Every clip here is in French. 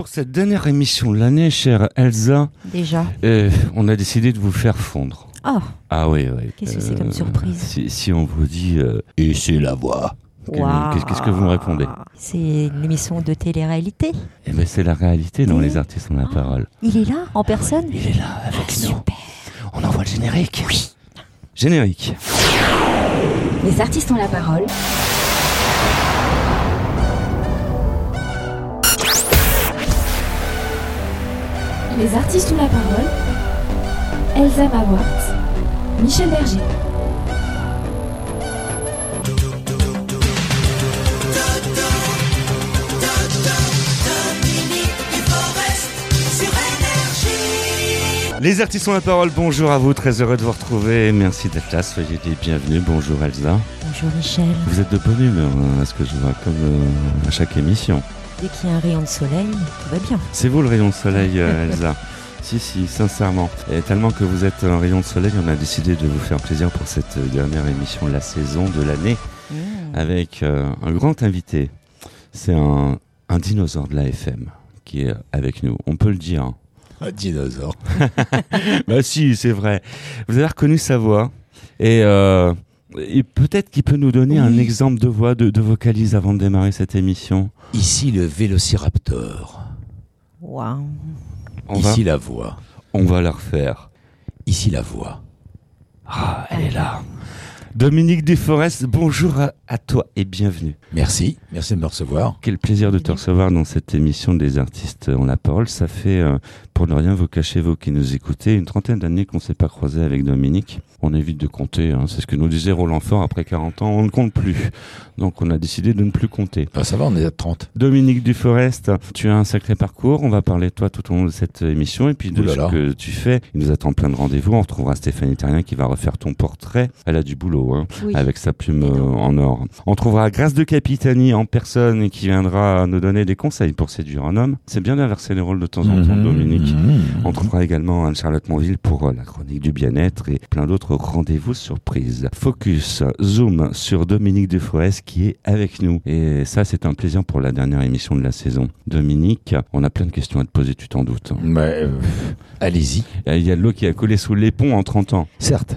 pour cette dernière émission de l'année, chère Elsa, Déjà. euh, on a décidé de vous faire fondre. Oh, Ah oui, oui. Qu'est-ce que c'est comme surprise si, si on vous dit euh, et c'est la voix, qu'est-ce que vous me répondez? C'est une émission de télé-réalité. Eh ben c'est la réalité Oui. les artistes ont la parole. Il est là, en personne? Il est là avec nous. Super. On envoie le générique. Oui. Générique. Les artistes ont la parole. Les artistes ont la parole. Elsa Mawart, Michel Berger. Les artistes ont la parole. Bonjour à vous. Très heureux de vous retrouver. Merci d'être là. Soyez les bienvenus. Bonjour Elsa. Bonjour Michel. Vous êtes de bonne humeur, hein, à ce que je vois, comme euh, à chaque émission. Dès qu'il y a un rayon de soleil, tout va bien. C'est vous le rayon de soleil, euh, Elsa Si, si, sincèrement. Et tellement que vous êtes un rayon de soleil, on a décidé de vous faire plaisir pour cette dernière émission de la saison, de l'année, Mmh. avec euh, un grand invité. C'est un, un dinosaure de la FM qui est avec nous. On peut le dire. hein. Un dinosaure. bah si, c'est vrai. Vous avez reconnu sa voix. Et, euh, et peut-être qu'il peut nous donner un exemple de voix, de, de vocalise avant de démarrer cette émission. Ici le vélociraptor. Waouh. On va, Ici la voix. on va la refaire. Ici la voix. Ah, elle est là. Dominique Desforest, bonjour à, à toi et bienvenue. Merci. Merci de me recevoir. Quel plaisir de te recevoir dans cette émission des artistes ont la parole. Ça fait, euh, pour ne rien vous cacher, vous qui nous écoutez, une trentaine d'années qu'on ne s'est pas croisé avec Dominique. On évite de compter, hein. c'est ce que nous disait Roland Fort, après 40 ans, on ne compte plus. Donc on a décidé de ne plus compter. Ah, ça va, on est à 30. Dominique Duforest, tu as un sacré parcours. On va parler de toi tout au long de cette émission et puis de là ce là. que tu fais. Il nous attend plein de rendez-vous. On retrouvera Stéphanie Terrien qui va refaire ton portrait. Elle a du boulot, hein, Oui. avec sa plume euh, en or. On trouvera Grâce de Capitani en personne et qui viendra nous donner des conseils pour séduire un homme. C'est bien d'inverser les rôles de temps en temps, Mhm. Dominique. Mhm. On trouvera également Anne-Charlotte Monville pour euh, la chronique du bien-être et plein d'autres rendez-vous surprises. Focus, zoom sur Dominique Duforest qui est avec nous. Et ça, c'est un plaisir pour la dernière émission de la saison. Dominique, on a plein de questions à te poser, tu t'en doutes. Mais, euh, allez-y. Il y a de l'eau qui a collé sous les ponts en 30 ans, Certes.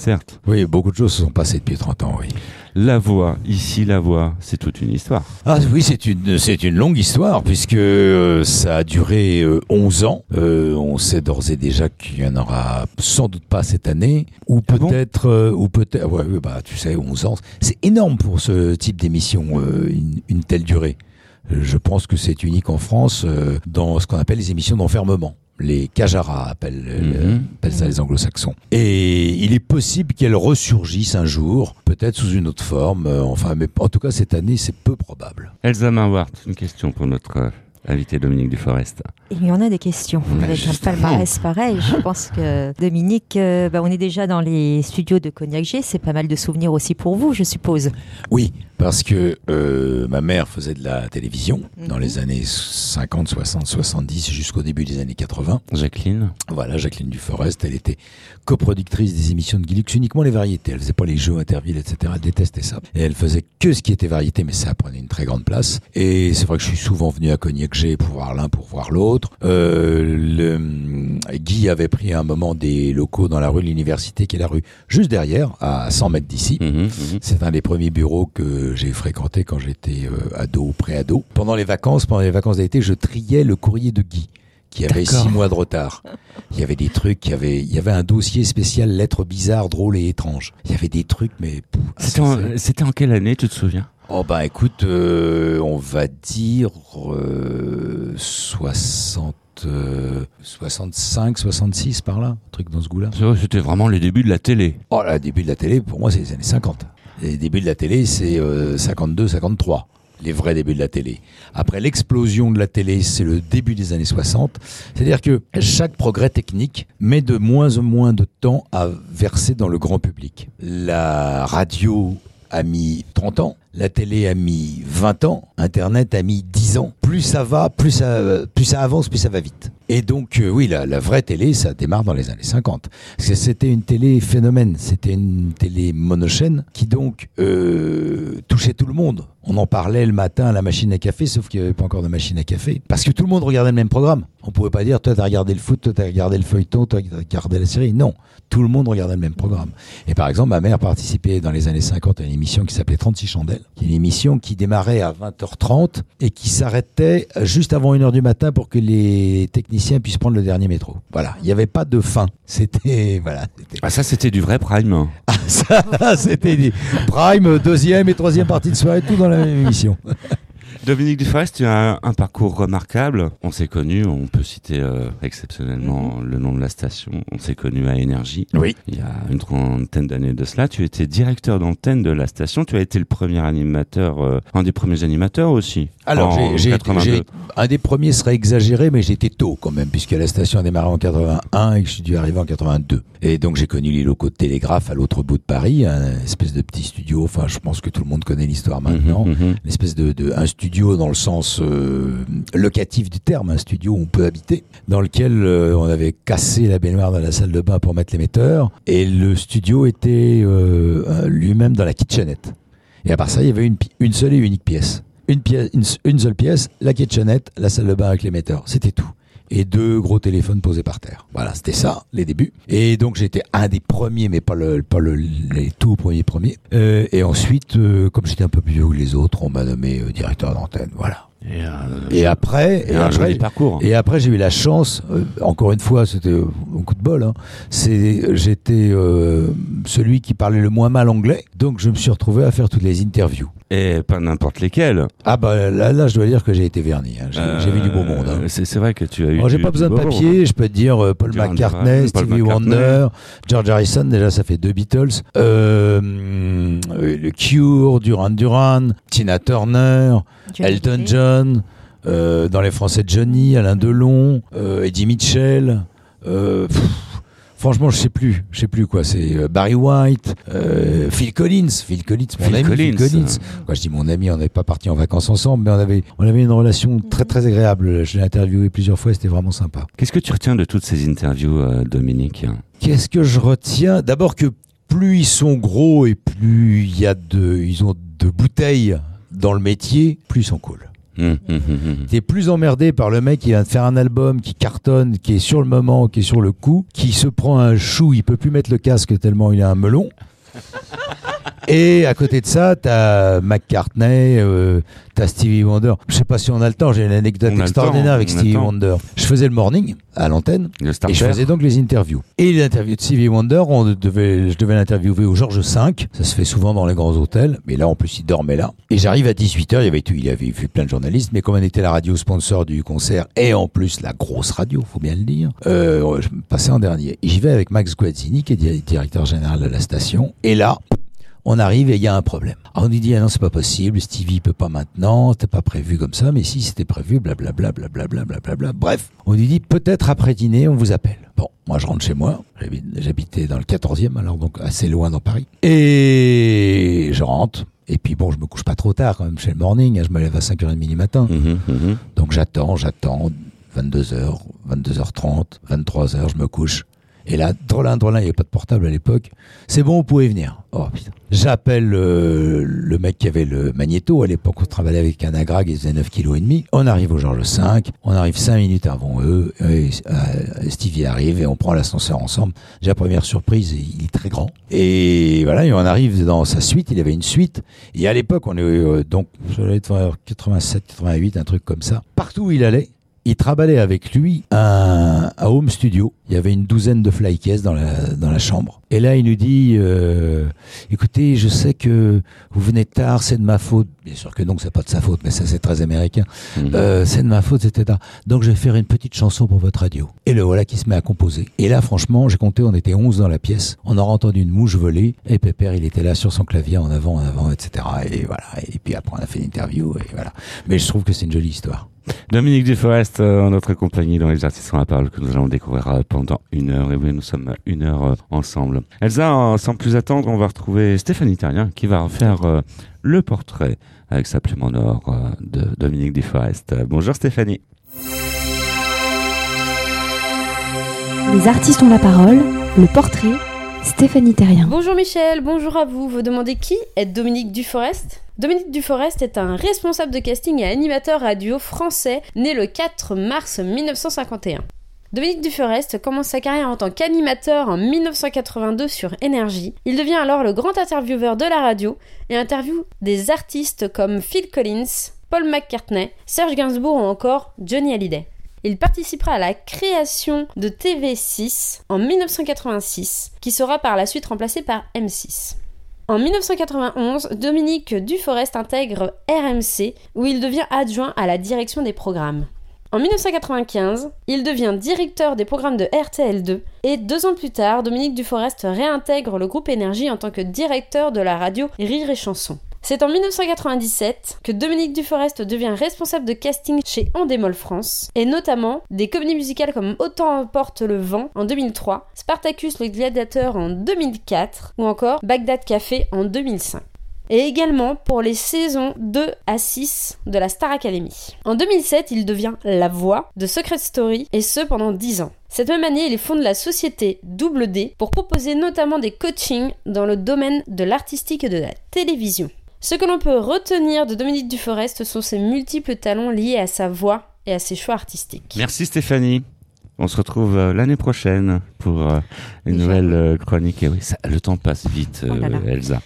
Certes. Oui, beaucoup de choses se sont passées depuis 30 ans, oui. La voix, ici la voix, c'est toute une histoire. Ah oui, c'est une, c'est une longue histoire puisque euh, ça a duré euh, 11 ans. Euh, on sait d'ores et déjà qu'il y en aura sans doute pas cette année ou Ah peut-être euh, ou peut-être ouais, bah tu sais 11 ans, c'est énorme pour ce type d'émission euh, une, une telle durée. Euh, Je pense que c'est unique en France euh, dans ce qu'on appelle les émissions d'enfermement. Les Kajara appellent, euh, Mhm. appellent ça les anglo-saxons. Et il est possible qu'elle ressurgisse un jour, peut-être sous une autre forme. euh, enfin, mais en tout cas cette année, c'est peu probable. Elsa Mawart, une question pour notre euh, invité Dominique Duforest. Il y en a des questions. Mais Avec un palmarès pareil, je pense que Dominique, euh, bah, on est déjà dans les studios de Cognac G. C'est pas mal de souvenirs aussi pour vous, je suppose. Oui, parce que euh, ma mère faisait de la télévision dans Mhm. les années 50, 60, 70 jusqu'au début des années 80. Jacqueline Voilà, Jacqueline Duforest, elle était coproductrice des émissions de Guilux, uniquement les variétés. Elle faisait pas les jeux Interville, etc. Elle détestait ça. Et elle faisait que ce qui était variété, mais ça prenait une très grande place. Et c'est vrai que je suis souvent venu à Cognac G pour voir l'un, pour voir l'autre. Euh, le, Guy avait pris un moment des locaux dans la rue de l'Université, qui est la rue juste derrière, à 100 mètres d'ici. Mhm, mhm. C'est un des premiers bureaux que j'ai fréquenté quand j'étais euh, ado ou pré-ado. Pendant les vacances, pendant les vacances d'été, je triais le courrier de Guy qui avait six mois de retard. Il y avait des trucs, il y avait, il y avait un dossier spécial lettres bizarres, drôles et étranges. Il y avait des trucs, mais pff, C'était en, quelle année, tu te souviens? Oh bah écoute, euh, on va dire euh, 60, euh, 65, 66 par là, un truc dans ce goût-là. C'était vraiment les débuts de la télé. Oh là, le début de la télé, pour moi, c'est les années 50. Les débuts de la télé, c'est euh, 52, 53. Les vrais débuts de la télé. Après l'explosion de la télé, c'est le début des années 60. C'est-à-dire que chaque progrès technique met de moins en moins de temps à verser dans le grand public. La radio a mis 30 ans, La télé a mis 20 ans, Internet a mis 10 ans. Plus ça va, plus ça, plus ça avance, plus ça va vite. Et donc, euh, oui, la, la, vraie télé, ça démarre dans les années 50. Parce que c'était une télé phénomène, c'était une télé monochaîne qui donc euh, touchait tout le monde. On en parlait le matin à la machine à café, sauf qu'il n'y avait pas encore de machine à café. Parce que tout le monde regardait le même programme. On pouvait pas dire, toi, t'as regardé le foot, toi, t'as regardé le feuilleton, toi, t'as regardé la série. Non. Tout le monde regardait le même programme. Et par exemple, ma mère participait dans les années 50 à une émission qui s'appelait 36 chandelles, qui est une émission qui démarrait à 20h30 et qui s'arrêtait juste avant 1h du matin pour que les techniciens puissent prendre le dernier métro. Voilà. Il n'y avait pas de fin. C'était, voilà. Ah, ça, c'était du vrai prime. Ah, ça, c'était du prime, deuxième et troisième partie de soirée, tout dans la même émission. Dominique Duforest, tu as un, un, parcours remarquable. On s'est connu, on peut citer euh, exceptionnellement -hmm. le nom de la station. On s'est connu à Énergie. Oui. Il y a une trentaine d'années de cela. Tu étais directeur d'antenne de la station. Tu as été le premier animateur, euh, un des premiers animateurs aussi. Alors, j'ai un des premiers serait exagéré, mais j'étais tôt quand même, puisque la station a démarré en 81 et que je suis dû arriver en 82. Et donc j'ai connu les locaux de Télégraphe à l'autre bout de Paris, un espèce de petit studio. Enfin, je pense que tout le monde connaît l'histoire maintenant. Mm -hmm, mm -hmm. Une espèce de, de un studio dans le sens euh, locatif du terme, un studio où on peut habiter, dans lequel euh, on avait cassé la baignoire dans la salle de bain pour mettre l'émetteur, et le studio était euh, lui-même dans la kitchenette. Et à part ça, il y avait une, seule et unique pièce. Une, pièce, une seule pièce, la kitchenette, la salle de bain avec l'émetteur. C'était tout et deux gros téléphones posés par terre. Voilà, c'était ça, les débuts. Et donc j'étais un des premiers, mais pas le, pas le, les tout premiers premiers. Euh, et ensuite, euh, comme j'étais un peu plus vieux que les autres, on m'a nommé euh, directeur d'antenne. Voilà. Et, euh, et, après, et, un après, joli parcours. Et après, j'ai eu la chance. Euh, encore une fois, c'était un coup de bol. Hein, c'est, j'étais euh, celui qui parlait le moins mal anglais, donc je me suis retrouvé à faire toutes les interviews. Et pas n'importe lesquelles. Ah bah là, là, je dois dire que j'ai été verni. Hein. J'ai, vu du beau monde. Hein. C'est, vrai que tu as eu. Alors, j'ai pas besoin de papier. Je peux te dire euh, Paul McCartney, Stevie McCartney. Wonder, George Harrison. Déjà, ça fait deux Beatles. Euh, le Cure, Duran Duran, Tina Turner, Elton Hallyday. John. Euh, dans les Français Johnny, Alain Delon, euh, Eddie Mitchell. Euh, pff, franchement, je sais plus, je sais plus quoi. C'est euh, Barry White, euh, Phil Collins, Phil Collins, mon Phil ami, Phil Collins. Collins. Quand je dis mon ami, on n'est pas parti en vacances ensemble, mais on avait, on avait une relation très très agréable. Je l'ai interviewé plusieurs fois, c'était vraiment sympa. Qu'est-ce que tu retiens de toutes ces interviews, euh, Dominique? Qu'est-ce que je retiens? D'abord que plus ils sont gros et plus il y a de, ils ont de bouteilles dans le métier, plus ils sont cool. Hum, hum, hum. T'es plus emmerdé par le mec qui vient de faire un album, qui cartonne, qui est sur le moment, qui est sur le coup, qui se prend un chou, il peut plus mettre le casque tellement il a un melon. Et à côté de ça, t'as McCartney, euh, t'as Stevie Wonder. Je sais pas si on a le temps, j'ai une anecdote On a le extraordinaire avec on a le Stevie temps. Wonder. Je faisais le morning à l'antenne Le et starter. je faisais donc les interviews. Et l'interview de Stevie Wonder, on devait, je devais l'interviewer au Georges V. Ça se fait souvent dans les grands hôtels, mais là en plus il dormait là. Et j'arrive à 18h, il y avait tout, il y avait vu plein de journalistes, mais comme on était la radio sponsor du concert et en plus la grosse radio, faut bien le dire, euh, je me passais en dernier. Et j'y vais avec Max Guazzini, qui est di- directeur général de la station. Et là, on arrive et il y a un problème. Alors on lui dit ah non c'est pas possible, Stevie peut pas maintenant, c'était pas prévu comme ça, mais si c'était prévu, blablabla, blablabla, blablabla. Bref, on lui dit peut-être après dîner on vous appelle. Bon, moi je rentre chez moi, j'habitais dans le 14e alors donc assez loin dans Paris. Et je rentre. Et puis bon, je me couche pas trop tard quand même chez le morning, hein, je me lève à 5h30 du matin. Mhm, mhm. Donc j'attends, j'attends, 22h, 22h30, 23h, je me couche. Et là, drôlin, drôlin, il n'y avait pas de portable à l'époque. C'est bon, vous pouvez venir. Oh putain. J'appelle le mec qui avait le magnéto. À l'époque, on travaillait avec un agrag, il faisait 9 kg. On arrive au Georges V. On arrive 5 minutes avant eux. Et, euh, Stevie arrive et on prend l'ascenseur ensemble. Déjà, première surprise, il est très grand. Et voilà, et on arrive dans sa suite. Il avait une suite. Et à l'époque, on est euh, donc, vers 87, 88, un truc comme ça. Partout où il allait, il travaillait avec lui un, un home studio. Il y avait une douzaine de flycases dans la, dans la chambre. Et là, il nous dit, euh, écoutez, je sais que vous venez tard, c'est de ma faute. Bien sûr que non, c'est pas de sa faute, mais ça c'est très américain. Mhm. Euh, c'est de ma faute, etc. Donc je vais faire une petite chanson pour votre radio. Et le voilà qui se met à composer. Et là, franchement, j'ai compté, on était 11 dans la pièce. On aura entendu une mouche voler. Et Pépère, il était là sur son clavier, en avant, en avant, etc. Et voilà. Et puis après, on a fait l'interview. Et voilà. Mais je trouve que c'est une jolie histoire. Dominique Duforest, euh, en notre compagnie dans les artistes la parole que nous allons découvrir euh, pendant une heure. Et oui, nous sommes une heure euh, ensemble. Elsa, euh, sans plus attendre, on va retrouver Stéphanie Terrien qui va refaire euh, le portrait avec sa plume en or euh, de Dominique Duforest. Euh, Bonjour Stéphanie. Les artistes ont la parole, le portrait, Stéphanie Terrien. Bonjour Michel, bonjour à vous. Vous demandez qui est Dominique Duforest? Dominique Duforest est un responsable de casting et animateur radio français né le 4 mars 1951. Dominique Duforest commence sa carrière en tant qu'animateur en 1982 sur Énergie. Il devient alors le grand intervieweur de la radio et interviewe des artistes comme Phil Collins, Paul McCartney, Serge Gainsbourg ou encore Johnny Hallyday. Il participera à la création de TV6 en 1986, qui sera par la suite remplacé par M6. En 1991, Dominique Duforest intègre RMC, où il devient adjoint à la direction des programmes. En 1995, il devient directeur des programmes de RTL2 et deux ans plus tard, Dominique Duforest réintègre le groupe Énergie en tant que directeur de la radio Rire et Chanson. C'est en 1997 que Dominique Duforest devient responsable de casting chez Endemol France, et notamment des comédies musicales comme Autant emporte le vent en 2003, Spartacus le gladiateur en 2004, ou encore Bagdad Café en 2005 et également pour les saisons 2 à 6 de la Star Academy. En 2007, il devient la voix de Secret Story et ce pendant 10 ans. Cette même année, il fonde la société Double D pour proposer notamment des coachings dans le domaine de l'artistique et de la télévision. Ce que l'on peut retenir de Dominique Duforest sont ses multiples talents liés à sa voix et à ses choix artistiques. Merci Stéphanie. On se retrouve euh, l'année prochaine pour euh, une Déjà. nouvelle euh, chronique. Et oui, ça- le temps passe vite, Oh là là. Elsa.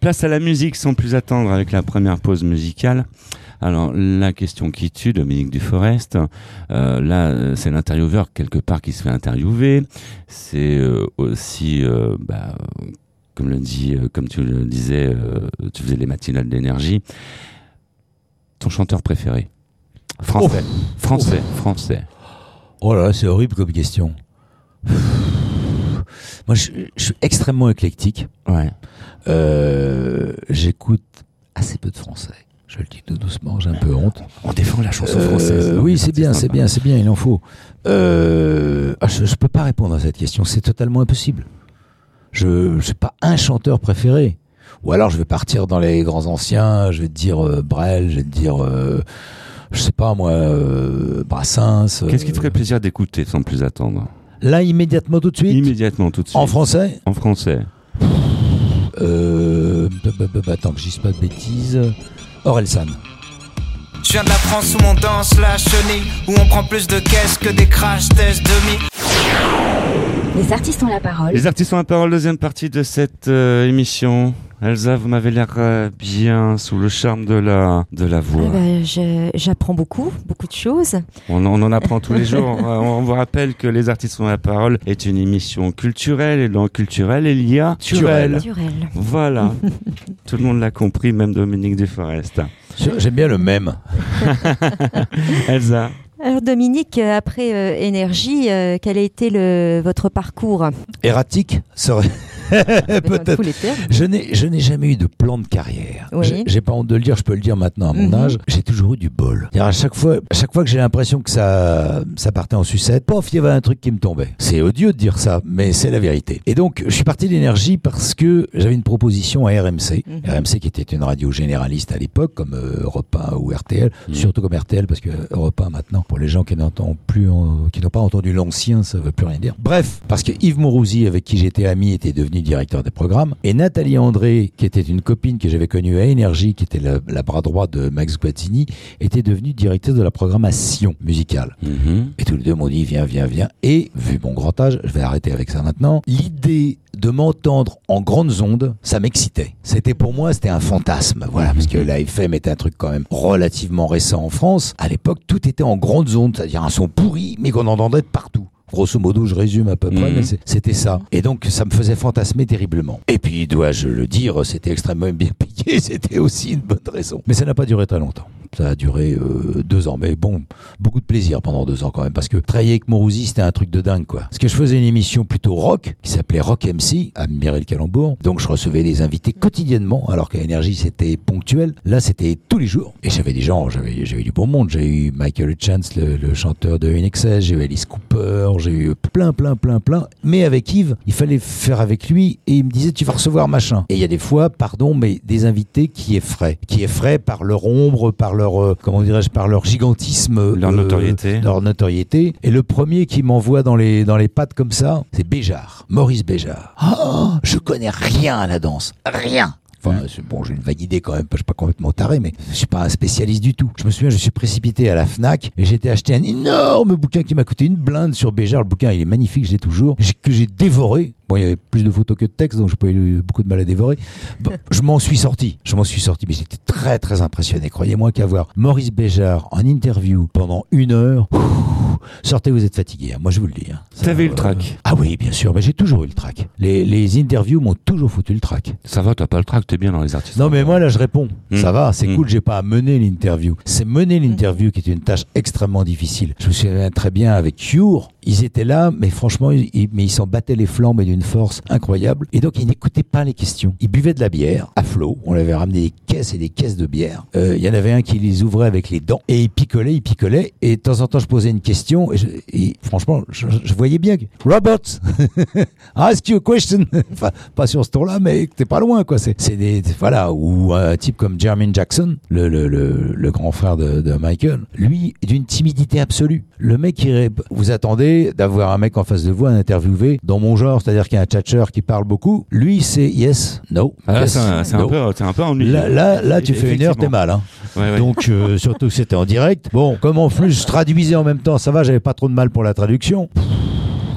Place à la musique sans plus attendre avec la première pause musicale. Alors la question qui tue Dominique Duforest, euh, là c'est l'intervieweur quelque part qui se fait interviewer. C'est euh, aussi, euh, bah, comme le dit, euh, comme tu le disais, euh, tu faisais les matinales d'énergie. Ton chanteur préféré, français, français, français. Oh là là, c'est horrible comme question. Moi, je, je suis extrêmement éclectique. Ouais. Euh, J'écoute assez peu de français. Je le dis tout doucement, j'ai un peu honte. On défend la chanson Euh, française. oui, c'est bien, c'est bien, c'est bien, il en faut. Euh, ah, je, je peux pas répondre à cette question, c'est totalement impossible. Je n'ai pas un chanteur préféré. Ou alors je vais partir dans les grands anciens, je vais te dire euh, Brel, je vais te dire, euh, je sais pas moi, euh, Brassens. Qu'est-ce qui te euh, ferait plaisir d'écouter sans plus attendre? Là, immédiatement tout de suite, Immédiatement, tout de suite. en français? En français. euh, bah, bah, bah, bah, Attends que je dise pas de bêtises. Orelsan. Je viens de la France où on danse la chenille, où on prend plus de caisses que des crash tests demi. Les artistes ont la parole, Les artistes ont la parole, deuxième partie de cette euh, émission. Elsa, vous m'avez l'air euh, bien sous le charme de la, de la voix. Ah bah, je- J'apprends beaucoup, beaucoup de choses. On, en- on en apprend tous les jours. Euh, on vous rappelle que Les artistes ont la parole est une émission culturelle et dans culturel, il y a Turel. Voilà. Tout le monde l'a compris, même Dominique Desforest. J'aime bien le même. Elsa. Alors Dominique, euh, après euh, Énergie, euh, quel a été le, votre parcours? Erratique serait peut-être. Je n'ai, je n'ai jamais eu de plan de carrière. Oui. J'ai- pas honte de le dire, je peux le dire maintenant à mon Mhm. âge. J'ai toujours eu du bol. À chaque fois, à chaque fois que j'ai l'impression que ça, ça partait en sucette, pof, il y avait un truc qui me tombait. C'est odieux de dire ça, mais c'est la vérité. Et donc, je suis parti d'énergie parce que j'avais une proposition à RMC. Mhm. RMC qui était une radio généraliste à l'époque, comme euh, Europe 1 ou RTL, Mhm. surtout comme RTL, parce que Europe 1 maintenant, pour les gens qui n'entendent plus, qui n'ont pas entendu l'ancien, ça veut plus rien dire. Bref, parce que Yves Mourouzi, avec qui j'étais ami, était devenu directeur des programmes, et Nathalie André, qui était une copine que j'avais connue à Énergie, qui était la, la bras droit de Max Guazzini, était devenue directrice de la programmation musicale. Mhm. Et tous les deux m'ont dit viens, viens, viens. Et vu mon grand âge, je vais arrêter avec ça maintenant. L'idée de m'entendre en grandes ondes, ça m'excitait. C'était pour moi, c'était un fantasme. Voilà, parce que la FM était un truc quand même relativement récent en France. À l'époque, tout était en grandes ondes, c'est-à-dire un son pourri, mais qu'on entendait de partout. Grosso modo, je résume à peu près, Mhm. mais c'était ça. Et donc, ça me faisait fantasmer terriblement. Et puis, dois-je le dire, c'était extrêmement bien payé, c'était aussi une bonne raison. Mais ça n'a pas duré très longtemps. Ça a duré euh, deux ans, mais bon, beaucoup de plaisir pendant deux ans quand même, parce que travailler avec Morouzi, c'était un truc de dingue, quoi. Parce que je faisais une émission plutôt rock, qui s'appelait Rock MC, à Mireille Calembourg. Donc je recevais des invités quotidiennement, alors qu'à Énergie, c'était ponctuel. Là, c'était tous les jours. Et j'avais des gens, j'avais, du bon monde. J'ai eu Michael Chance, le, chanteur de INXS, j'ai eu Alice Cooper, j'ai eu plein, plein, plein, plein. Mais avec Yves, il fallait faire avec lui, et il me disait, tu vas recevoir machin. Et il y a des fois, pardon, mais des invités qui effraient, qui effraient par leur ombre, par leur, euh, comment dirais-je, par leur gigantisme, Leur euh, notoriété. leur notoriété. Et le premier qui m'envoie dans les dans les pattes comme ça, c'est Béjart, Maurice Béjart. Oh, je connais rien à la danse, rien. Enfin, bon, j'ai une vague idée quand même, je suis pas complètement taré, mais je suis pas un spécialiste du tout. Je me souviens, je suis précipité à la Fnac et j'ai été acheter un énorme bouquin qui m'a coûté une blinde sur Béjart. Le bouquin, il est magnifique, je l'ai toujours, que j'ai dévoré. Bon, il y avait plus de photos que de textes, donc j'ai pas eu beaucoup de mal à dévorer. Bon, je m'en suis sorti, je m'en suis sorti, mais j'étais très très impressionné. Croyez-moi qu'avoir Maurice Béjart en interview pendant une heure, sortez, vous êtes fatigué. hein. Moi, je vous le dis. hein. Ça, T'avais eu le euh, trac. Ah oui, bien sûr, mais j'ai toujours eu le trac. Les, les interviews m'ont toujours foutu le trac. Ça va, t'as pas le trac, t'es bien dans les artistes. Non, mais moi, là, je réponds. Mm. Ça va, c'est Mm. cool, j'ai pas à mener l'interview. C'est mener l'interview qui est une tâche extrêmement difficile. Je me souviens très bien avec Cure. Ils étaient là, mais franchement, ils, mais ils s'en battaient les flancs, mais d'une force incroyable. Et donc, ils n'écoutaient pas les questions. Ils buvaient de la bière à flot. On avait ramené des caisses et des caisses de bière. Euh, Il y en avait un qui les ouvrait avec les dents. Et il picolait, il picolait. Et de temps en temps, je posais une question. Et, je- et franchement, je, voyais bien que Robert, ask you a question. enfin, pas sur ce tour-là, mais t'es pas loin, quoi. C'est, c'est des, voilà, ou un type comme Jermaine Jackson, le, le, le, grand frère de, de Michael, lui, d'une timidité absolue. Le mec, il, vous attendez d'avoir un mec en face de vous, un interviewé, dans mon genre, c'est-à-dire qu'il y a un tchatcheur qui parle beaucoup. Lui, c'est yes, no. Ah, là, yes, c'est un, c'est un no. un peu ennuyeux. Là, là, là, tu fais une heure, t'es mal. Hein. Ouais, ouais. Donc, euh, surtout que c'était en direct. Bon, comme en plus je traduisais en même temps, ça va, j'avais pas trop de mal pour la traduction.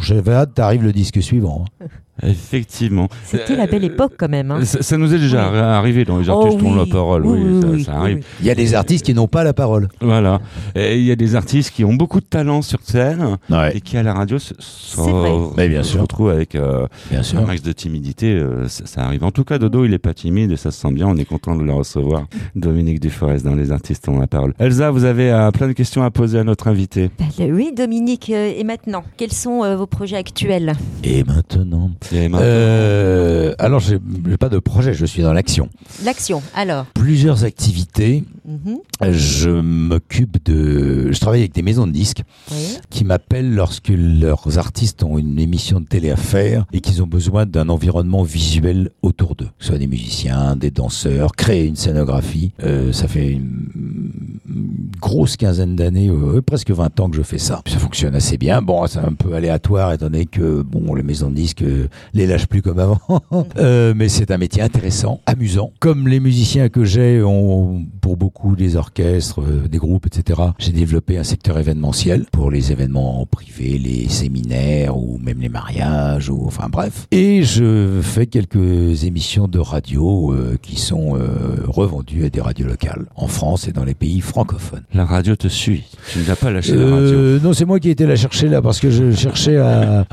J'avais hâte, t'arrives le disque suivant. hein. Effectivement. C'était la belle époque quand même. hein. Ça, ça nous est déjà Oui. arrivé dans les Oh artistes qui ont oui. la parole. Oui, Oui, oui, ça, oui, ça oui, arrive. Il y a des artistes qui n'ont pas la parole. Voilà. Et il y a des artistes qui ont beaucoup de talent sur scène et qui à la radio se, se- vrai. Mais bien se sûr. retrouvent avec euh, Bien un sûr. max de timidité. euh, ça, ça arrive. En tout cas, Dodo, il est pas timide et ça se sent bien. On est content de le recevoir. Dominique Duforest dans Les Artistes ont la parole. Elsa, vous avez euh, plein de questions à poser à notre invité. Ben, oui, Dominique, euh, et maintenant, quels sont euh, vos projets actuels? Et maintenant, euh, Alors, j'ai j'ai pas de projet, je suis dans l'action. L'action, alors. Plusieurs activités. Mhm, Je m'occupe de. Je travaille avec des maisons de disques. oui. qui m'appellent lorsque leurs artistes ont une émission de télé à faire et qu'ils ont besoin d'un environnement visuel autour d'eux. Que ce soit des musiciens, des danseurs, créer une scénographie. Euh, ça fait une, une grosse quinzaine d'années, euh, presque 20 ans que je fais ça. Ça fonctionne assez bien. Bon, c'est un peu aléatoire étant donné que bon, les maisons de disques euh, les lâchent plus comme avant. Euh, mais c'est un métier intéressant, amusant. Comme les musiciens que j'ai ont pour beaucoup des orchestres, euh, des groupes, etc. J'ai développé un secteur événementiel pour les événements privés, les séminaires ou même les mariages ou enfin bref. Et je fais quelques émissions de radio euh, qui sont euh, revendues à des radios locales en France et dans les pays francophones. la radio te suit. Tu ne vas pas lâcher la radio. Non, c'est moi qui ai été la chercher là parce que je cherchais à.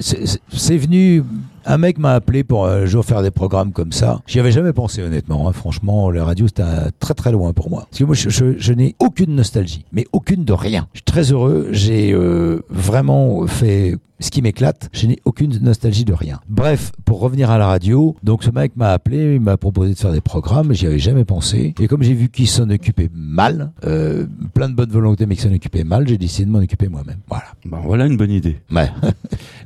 c'est venu. Un mec m'a appelé pour un jour faire des programmes comme ça. J'y avais jamais pensé honnêtement. hein. Franchement, la radio c'était très très loin pour moi. Parce que moi, je, je- je n'ai aucune nostalgie, mais aucune de rien. Je suis très heureux. J'ai euh, vraiment fait ce qui m'éclate. Je n'ai aucune nostalgie de rien. Bref, pour revenir à la radio, donc ce mec m'a appelé, il m'a proposé de faire des programmes. J'y avais jamais pensé. Et comme j'ai vu qu'il s'en occupait mal, euh, plein de bonne volonté, mais qu'il s'en occupait mal, j'ai décidé de m'en occuper moi-même. Voilà. Bon, voilà une bonne idée. Ouais.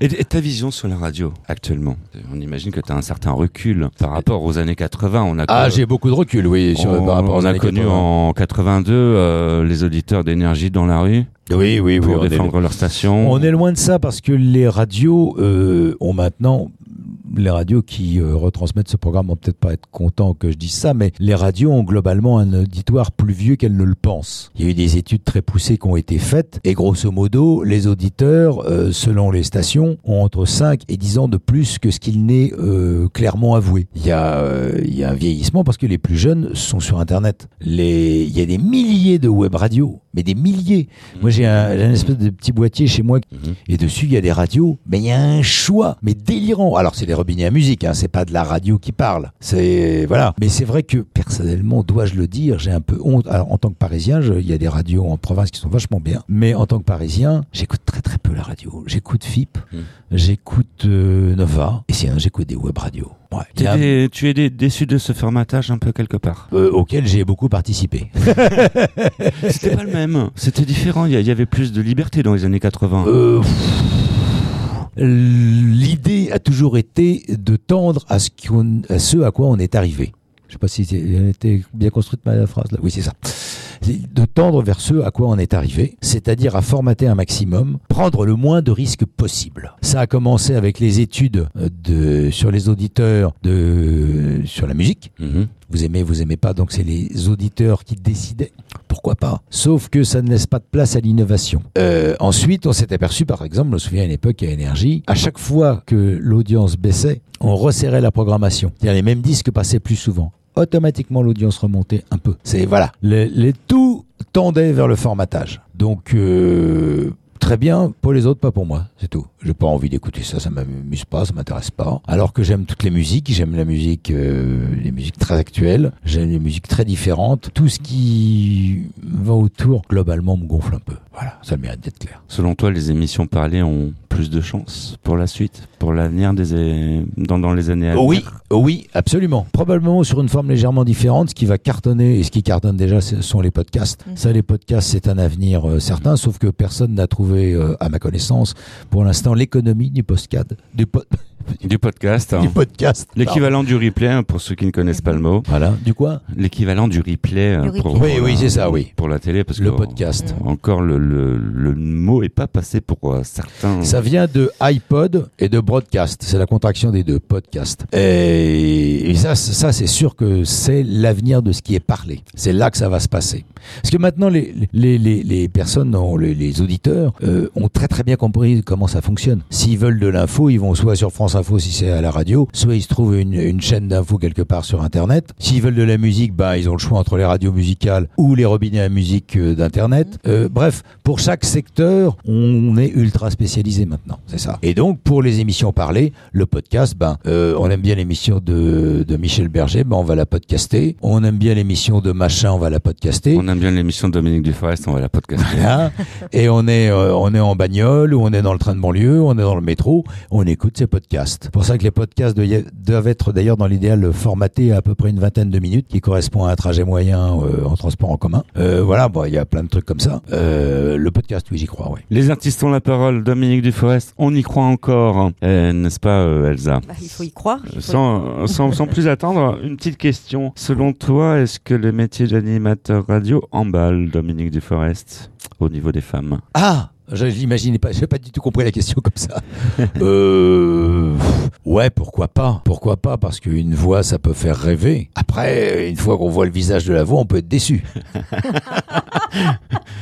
Et, et ta vision sur la radio actuellement? On imagine que tu as un certain recul par rapport aux années 80. On a Ah, j'ai beaucoup de recul, oui, sur, on, par rapport aux on a connu 80. en 82 euh, les auditeurs d'énergie dans la rue Oui, oui, oui. pour défendre leur station. On est loin de ça parce que les radios euh, ont maintenant les radios qui euh, retransmettent ce programme vont peut-être pas être contents que je dise ça, mais les radios ont globalement un auditoire plus vieux qu'elles ne le pensent. Il y a eu des études très poussées qui ont été faites, et grosso modo, les auditeurs, euh, selon les stations, ont entre 5 et 10 ans de plus que ce qu'il n'est euh, clairement avoué. Il y, a, euh, il y a un vieillissement parce que les plus jeunes sont sur Internet. Les, il y a des milliers de web radios mais des milliers. Moi, j'ai un, espèce de petit boîtier chez moi, Mhm. et dessus, il y a des radios, mais il y a un choix, mais délirant. Alors, c'est des robinets à musique, hein, c'est pas de la radio qui parle. C'est, voilà. Mais c'est vrai que, personnellement, dois-je le dire, j'ai un peu honte. Alors, en tant que parisien, il y a des radios en province qui sont vachement bien, mais en tant que parisien, j'écoute très très peu la radio. J'écoute FIP. J'écoute euh, Nova, et sinon, j'écoute des web radios. Ouais. A- dé- tu es dé- déçu de ce formatage un peu quelque part. euh, auquel j'ai beaucoup participé. C'était pas le même. C'était différent. Il y, avait plus de liberté dans les années 80. Euh, L'idée a toujours été de tendre à ce, qu'on- à ce à quoi on est arrivé. Je sais pas si elle était bien construite ma phrase là. Oui, c'est ça. De tendre vers ce à quoi on est arrivé, c'est-à-dire à formater un maximum, prendre le moins de risques possible. Ça a commencé avec les études euh, de, sur les auditeurs de, sur la musique. Mhm. Vous aimez, vous aimez pas, donc c'est les auditeurs qui décidaient. Pourquoi pas? Sauf que ça ne laisse pas de place à l'innovation. Euh, ensuite, on s'est aperçu, par exemple, je me souviens à une époque à Énergie, à chaque fois que l'audience baissait, on resserrait la programmation. C'est-à-dire les mêmes disques passaient plus souvent. Automatiquement, l'audience remontait un peu. C'est voilà, les, les tout tendait vers le formatage. Donc euh, très bien pour les autres, pas pour moi, c'est tout. J'ai pas envie d'écouter ça, ça m'amuse pas, ça m'intéresse pas. Alors que j'aime toutes les musiques, j'aime la musique, euh, les musiques très actuelles, j'aime les musiques très différentes. Tout ce qui va autour, globalement, me gonfle un peu. Voilà, ça mérite d'être clair. Selon toi, les émissions parlées ont plus de chances pour la suite, pour l'avenir des dans, dans les années à venir Oui, oui, absolument. Probablement sur une forme légèrement différente. Ce qui va cartonner et ce qui cartonne déjà, ce sont les podcasts. Mhm. Ça, les podcasts, c'est un avenir euh, certain, sauf que personne n'a trouvé, euh, à ma connaissance, pour l'instant, l'économie du podcast. Du, Du podcast. hein. du podcast. L'équivalent du replay, hein, pour ceux qui ne connaissent pas le mot. Voilà. Du quoi? L'équivalent du replay. Du pour- replay. pour Oui, oui, la- c'est ça, oui. Pour la télé, parce Le que podcast. encore le, le, le mot est pas passé pour euh, certains. Ça vient de iPod et de broadcast. C'est la contraction des deux, podcast. Et, et ça, c'est- ça c'est sûr que c'est l'avenir de ce qui est parlé. C'est là que ça va se passer. Parce que maintenant, les, les, les, les personnes, ont- les, les auditeurs, euh, ont très très bien compris comment ça fonctionne. S'ils veulent de l'info, ils vont soit sur France Info si c'est à la radio, soit ils se trouvent une, une chaîne d'info quelque part sur Internet. S'ils veulent de la musique, bah, ils ont le choix entre les radios musicales ou les robinets à musique euh, d'Internet. Euh, bref, pour chaque secteur, on est ultra spécialisé maintenant, c'est ça. Et donc, pour les émissions parlées, le podcast, ben, euh, on aime bien l'émission de, de Michel Berger, ben, on va la podcaster. On aime bien l'émission de Machin, on va la podcaster. On aime bien l'émission de Dominique Duforest, on va la podcaster. Voilà. Et on est, euh, on est en bagnole, ou on est dans le train de banlieue, on est dans le métro, on écoute ces podcasts. C'est pour ça que les podcasts de- doivent être d'ailleurs dans l'idéal formatés à à peu près une vingtaine de minutes, qui correspond à un trajet moyen euh, en transport en commun. Euh, voilà, bon, il y a plein de trucs comme ça. Euh, le podcast, oui, j'y crois, oui. Les artistes ont la parole. Dominique Duforest, on y croit encore, n'est-ce pas, euh, Elsa? Bah, il faut y croire. il faut- sans, sans, sans plus attendre, une petite question. Selon toi, est-ce que le métier d'animateur radio emballe Dominique Duforest au niveau des femmes? Ah je l'imaginais pas, j'ai pas du tout compris la question comme ça. euh, ouais, pourquoi pas Pourquoi pas Parce qu'une voix, ça peut faire rêver. Après, une fois qu'on voit le visage de la voix, on peut être déçu.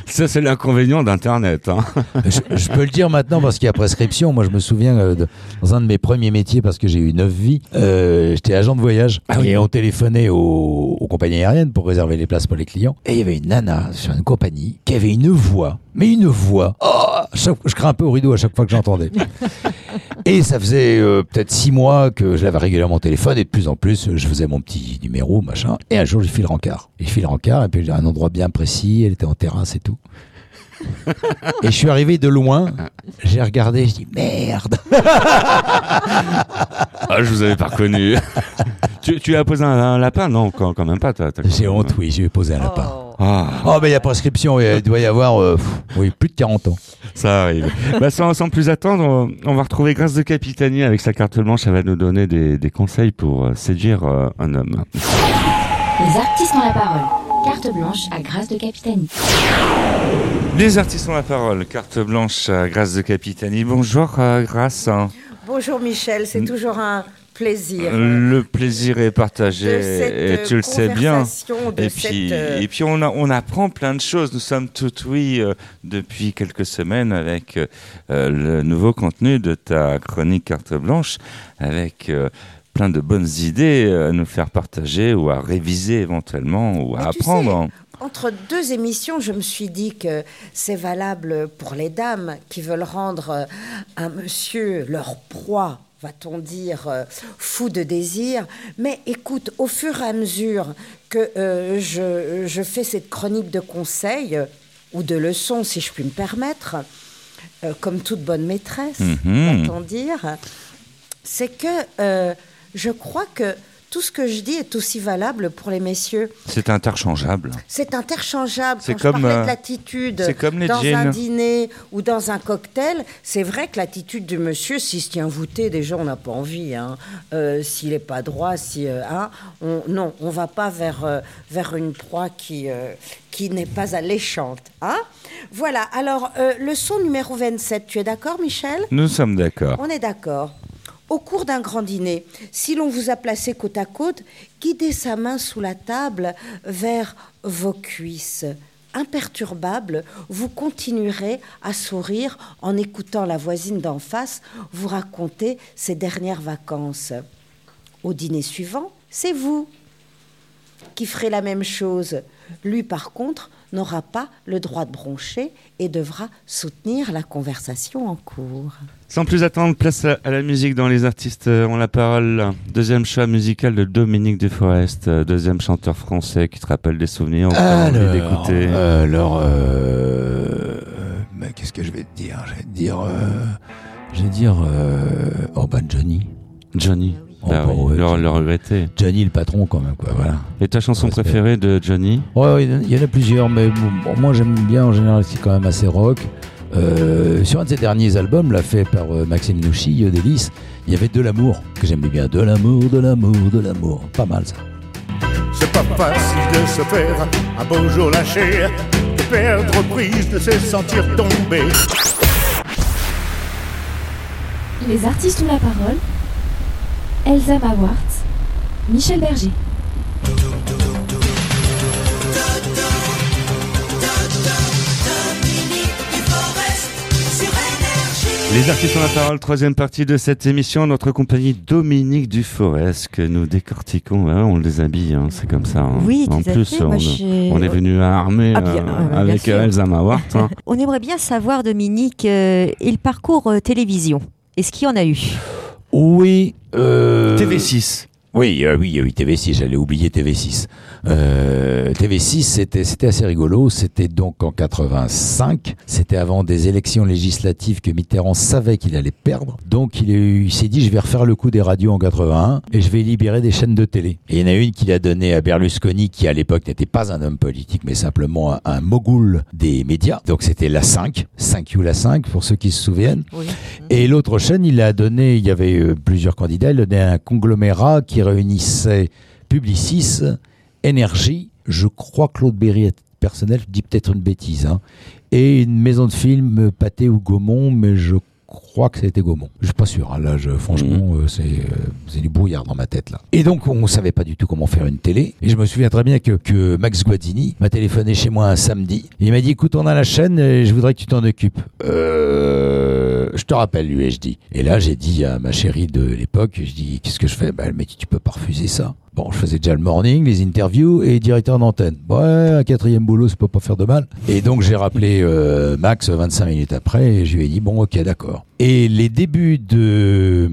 Ça, c'est l'inconvénient d'Internet. Hein. je, je peux le dire maintenant parce qu'il y a prescription. Moi, je me souviens euh, de- dans un de mes premiers métiers, parce que j'ai eu neuf vies, euh, j'étais agent de voyage Ah oui. et on téléphonait aux, aux compagnies aériennes pour réserver les places pour les clients. Et il y avait une nana sur une compagnie qui avait une voix, mais une voix. Oh, chaque- je crains un peu au rideau à chaque fois que j'entendais. Et ça faisait euh, peut-être six mois que je l'avais régulièrement au téléphone et de plus en plus, je faisais mon petit numéro, machin. Et un jour, j'ai fait le rencard. J'ai fait le rencard et puis j'ai un endroit bien précis, elle était en terrasse et tout. Et je suis arrivé de loin, j'ai regardé, je dis merde. Ah, je vous avais pas reconnu. tu, tu as posé un, un lapin? Non, quand, quand même pas. t'as- t'as- J'ai honte, oui, j'ai posé un lapin. Oh. Ah, Oh, mais il y a prescription, il doit y avoir euh, pff, oui, plus de 40 ans. ça arrive. bah, sans, sans plus attendre, on- on va retrouver Grâce de Capitanie avec sa carte blanche. Elle va nous donner des, des conseils pour euh, séduire euh, un homme. Les artistes ont la parole. Carte blanche à Grâce de Capitanie. Les artistes ont la parole. Carte blanche à Grâce de Capitanie. Bonjour, euh, Grâce. Bonjour Michel, c'est toujours un plaisir. Le plaisir est de partagé cette, et euh, tu le sais bien. Et puis, euh, et puis on, a- on apprend plein de choses. Nous sommes tout oui euh, depuis quelques semaines avec euh, le nouveau contenu de ta chronique carte blanche, avec euh, plein de bonnes idées à nous faire partager ou à réviser éventuellement ou à Mais tu apprendre. entre deux émissions, je me suis dit que c'est valable pour les dames qui veulent rendre euh, un monsieur leur proie va-t-on dire, euh, fou de désir. Mais écoute, au fur et à mesure que euh, je, je fais cette chronique de conseils, euh, ou de leçons, si je puis me permettre, euh, comme toute bonne maîtresse, Mhm. va-t-on dire, c'est que euh, je crois que tout ce que je dis est aussi valable pour les messieurs. C'est interchangeable. C'est interchangeable. C'est comme, je euh, de l'attitude c'est comme les dans jeans. un dîner ou dans un cocktail, c'est vrai que l'attitude du monsieur, s'il se tient voûté, déjà on n'a pas envie. hein. Euh, S'il n'est pas droit, si euh, hein, on, non, on va pas vers euh, vers une proie qui qui n'est pas alléchante. Hein voilà. Alors euh, leçon numéro 27. Tu es d'accord, Michel? Nous sommes d'accord. on est d'accord. Au cours d'un grand dîner, si l'on vous a placé côte à côte, guidez sa main sous la table vers vos cuisses. Imperturbable, vous continuerez à sourire en écoutant la voisine d'en face vous raconter ses dernières vacances. Au dîner suivant, c'est vous qui ferez la même chose. Lui, par contre, n'aura pas le droit de broncher et devra soutenir la conversation en cours. Sans plus attendre, place à, la musique dans Les artistes euh, ont la parole. Deuxième choix musical de Dominique Duforest, euh, deuxième chanteur français qui te rappelle des souvenirs. Alors, d'écouter. alors, euh, qu'est-ce que je vais te dire? Je vais te dire, euh, je vais dire euh, Johnny. Johnny. Oh, Bah bah oui, le, Johnny. le regretter. Johnny le patron quand même, quoi. Voilà. Et ta chanson Respect. préférée de Johnny? Ouais, ouais, il y en a plusieurs, mais bon, moi j'aime bien en général, c'est quand même assez rock. Euh, sur un de ses derniers albums, là fait par euh, Maxime Nouchy, euh, Délice, il y avait de l'amour que j'aimais bien. De l'amour, de l'amour, de l'amour. Pas mal ça. C'est pas facile de se faire un beau jour lâcher, de perdre prise, de se sentir tomber. Les artistes ont la parole. Elsa Mawart, Michel Berger. Les artistes ont la parole, troisième partie de cette émission, notre compagnie Dominique Duforest que nous décortiquons. Ouais, on les habille, hein, c'est comme ça. hein. Oui, en tout à plus, fait. on, on est venu armé Ah, bien, euh, euh, bien avec sûr. Elsa Mawart. hein. On aimerait bien savoir, Dominique, euh, et le parcours euh, télévision. Est-ce qu'il y en a eu? Oui. Euh... TV6. Oui, euh, oui, oui, TV6, j'allais oublier TV6. Euh, TV6, c'était, c'était assez rigolo. C'était donc en 85. C'était avant des élections législatives que Mitterrand savait qu'il allait perdre. Donc il, est- il s'est dit, je vais refaire le coup des radios en 81 et je vais libérer des chaînes de télé. Et il y en a une qu'il a donnée à Berlusconi, qui à l'époque n'était pas un homme politique, mais simplement un, un mogul des médias. Donc c'était la 5, 5U la 5, pour ceux qui se souviennent. Oui. Et l'autre chaîne, il a donné, il y avait euh, plusieurs candidats, il a donné un conglomérat qui réunissait Publicis, Énergie, je crois Claude Berry personnel, je dis peut-être une bêtise, hein, et une maison de film, Pâté ou Gaumont, mais je crois que c'était Gaumont. Je suis pas sûr, hein, là, je, franchement, euh, c'est euh, c'est du brouillard dans ma tête, là. Et donc, on savait pas du tout comment faire une télé, et je me souviens très bien que, que Max Guazzini m'a téléphoné chez moi un samedi, et il m'a dit, écoute, on a la chaîne, et je voudrais que tu t'en occupes. Euh, je te rappelle, lui ai-je dit. Et là, j'ai dit à ma chérie de l'époque, je dis, qu'est-ce que je fais? Bah, Elle m'a dit, tu peux pas refuser ça. Bon, je faisais déjà le morning, les interviews et directeur d'antenne. Ouais, un quatrième boulot, ça peut pas faire de mal. Et donc, j'ai rappelé euh, Max 25 minutes après et je lui ai dit, bon, ok, d'accord. Et les débuts de,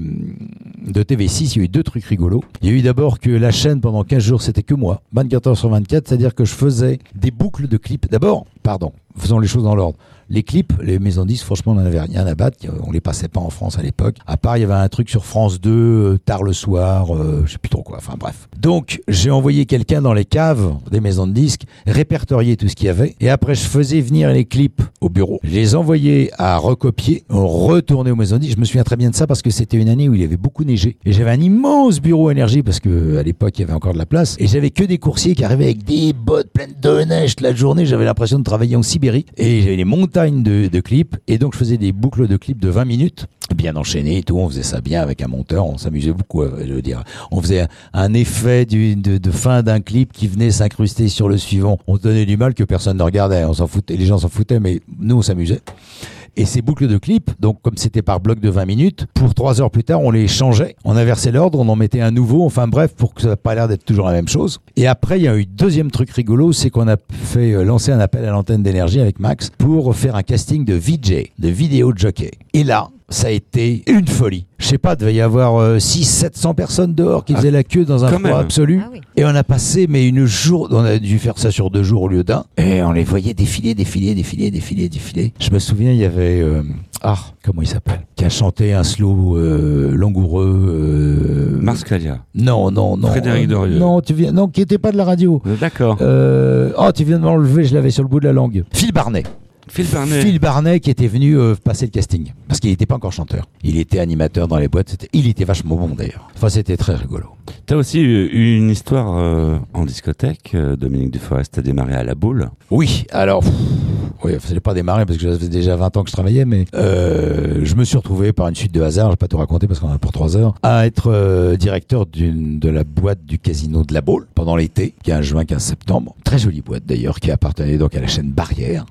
de TV6, il y a eu deux trucs rigolos. Il y a eu d'abord que la chaîne, pendant 15 jours, c'était que moi, 24 heures sur 24, c'est-à-dire que je faisais des boucles de clips. D'abord, pardon, faisons les choses dans l'ordre. Les clips, les maisons de disques, franchement, on n'en avait rien à battre. On les passait pas en France à l'époque. À part, il y avait un truc sur France 2, euh, tard le soir, euh, je sais plus trop quoi. Enfin bref. Donc, j'ai envoyé quelqu'un dans les caves des maisons de disques, répertorier tout ce qu'il y avait. Et après, je faisais venir les clips au bureau. Je les envoyais à recopier. On retournait aux maisons de disques. Je me souviens très bien de ça parce que c'était une année où il avait beaucoup neigé. Et j'avais un immense bureau énergie parce que à l'époque, il y avait encore de la place. Et j'avais que des coursiers qui arrivaient avec des bottes pleines de neige toute la journée. J'avais l'impression de travailler en Sibérie. Et j'avais des montagnes de, clips. Et donc, je faisais des boucles de clips de 20 minutes bien enchaînées et tout. On faisait ça bien avec un monteur. On s'amusait beaucoup, euh, je veux dire. On faisait un, effet de fin d'un clip qui venait s'incruster sur le suivant. On se donnait du mal que personne ne regardait. On s'en foutait, les gens s'en foutaient, mais nous, on s'amusait. Et ces boucles de clips, donc comme c'était par bloc de 20 minutes, pour 3 heures plus tard, on les changeait, on inversait l'ordre, on en mettait un nouveau, enfin bref, pour que ça n'ait pas l'air d'être toujours la même chose. Et après, il y a eu deuxième truc rigolo, c'est qu'on a fait euh, lancer un appel à l'antenne d'énergie avec Max pour faire un casting de VJ, de vidéo jockey. Et là, ça a été une folie. Je sais pas, il devait y avoir euh, 6 700 personnes dehors qui Ah, faisaient la queue dans un froid même. absolu. Ah oui. Et on a passé, mais une jour, on a dû faire ça sur deux jours au lieu d'un. Et on les voyait défiler, défiler, défiler, défiler, défiler. Je me souviens, il y avait, euh, ah, comment il s'appelle Qui a chanté un slow euh, langoureux. euh, Marscalia. Non, non, non. Frédéric euh, Dorieux. Non, tu viens, non, qui était pas de la radio. D'accord. Euh, oh, tu viens de m'enlever, je l'avais sur le bout de la langue. Phil Barnet. Phil Barnet. Phil Barnet qui était venu euh, passer le casting. Parce qu'il n'était pas encore chanteur. Il était animateur dans les boîtes. Il était vachement bon d'ailleurs. Enfin, c'était très rigolo. T'as aussi eu une histoire euh, en discothèque. euh, Dominique Duforest a démarré à la boule. Oui, alors, pff, oui, ça n'est pas démarré parce que j'avais déjà 20 ans que je travaillais, mais euh, je me suis retrouvé par une suite de hasard, je vais pas tout raconter parce qu'on en a pour 3 heures, à être euh, directeur d'une de la boîte du casino de la Baule pendant l'été, 15 juin, 15 septembre. Très jolie boîte d'ailleurs, qui appartenait donc à la chaîne Barrière.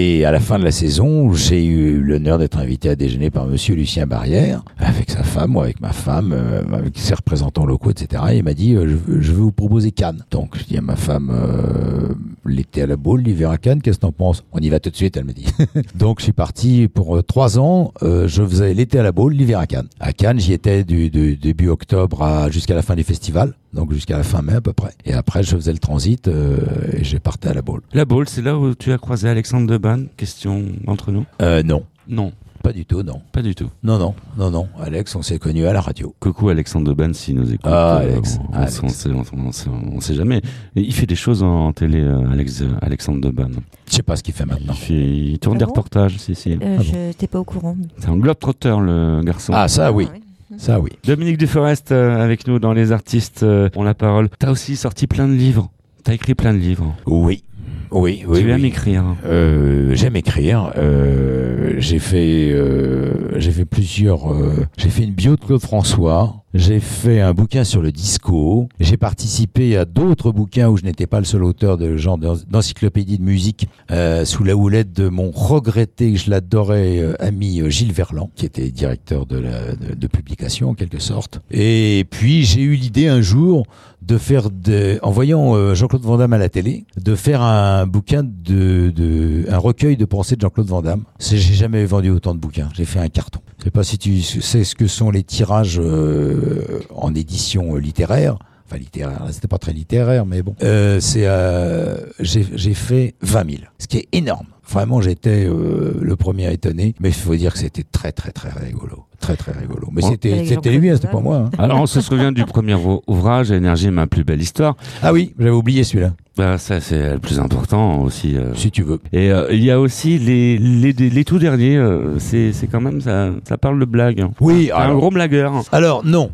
Et à la fin de la saison, j'ai eu l'honneur d'être invité à déjeuner par monsieur Lucien Barrière, avec sa femme ou avec ma femme, euh, avec ses représentants locaux, etc. Et il m'a dit, euh, je, veux- je veux vous proposer Cannes. Donc, je dis à ma femme, euh, l'été à la boule, l'hiver à Cannes, qu'est-ce que t'en penses? On y va tout de suite, elle me dit. Donc, je suis parti pour euh, trois ans. euh, je faisais l'été à la boule, l'hiver à Cannes. À Cannes, j'y étais du, du début octobre jusqu'à la fin du festival. Donc jusqu'à la fin mai à peu près. Et après, je faisais le transit euh, et j'ai parté à la boule. La boule, c'est là où tu as croisé Alexandre Deban? Question entre nous. Euh, non, Non, pas du tout, non. pas du tout. Non, non, non, non. Alex, on s'est connus à la radio. Coucou Alexandre Deban s'il nous écoute. Ah, Euh, Alex, on, Alex. On, sait, on, on sait- on sait jamais. Et il fait des choses en télé, euh, Alex, euh, Alexandre Deban. Je sais pas ce qu'il fait Il, maintenant. fait, il tourne Ah des bon? reportages, si, si. Euh, Ah bon. je n'étais pas au courant. C'est un globe-trotter, le garçon. Ah, ça oui, ouais. Ça oui. Dominique Duforest euh, avec nous dans Les Artistes euh, ont la parole. T'as aussi sorti plein de livres. T'as écrit plein de livres. Oui, oui, oui. tu oui. aimes écrire. Euh, j'aime écrire. Euh, j'ai fait, euh, j'ai fait plusieurs. euh, j'ai fait une bio de Claude François. J'ai fait un bouquin sur le disco. J'ai participé à d'autres bouquins où je n'étais pas le seul auteur de genre d'en- d'encyclopédie de musique euh, sous la houlette de mon regretté, je l'adorais, euh, ami Gilles Verland, qui était directeur de, la, de, de publication en quelque sorte. Et puis j'ai eu l'idée un jour de faire de, en voyant euh, Jean-Claude Van Damme à la télé, de faire un bouquin de, de un recueil de pensées de Jean-Claude Van Damme. J'ai jamais vendu autant de bouquins. J'ai fait un carton. Je sais pas si tu sais ce que sont les tirages euh, en édition euh, littéraire. Enfin littéraire, c'était pas très littéraire, mais bon. C'est euh, j'ai j'ai fait 20 000, ce qui est énorme. Vraiment, j'étais euh, le premier étonné, mais il faut dire que c'était très très très rigolo, très très rigolo. Mais Bon. c'était c'était lui, hein, c'était pas moi. hein. Alors on se souvient du premier ou- ouvrage, Énergie, ma plus belle histoire. Ah oui, j'avais oublié celui-là. Bah, ça c'est le plus important aussi. euh. Si tu veux. Et euh, il y a aussi les, les, les tout derniers, euh, c'est c'est quand même, ça, ça parle de blague. hein. Oui, un gros blagueur. Alors non,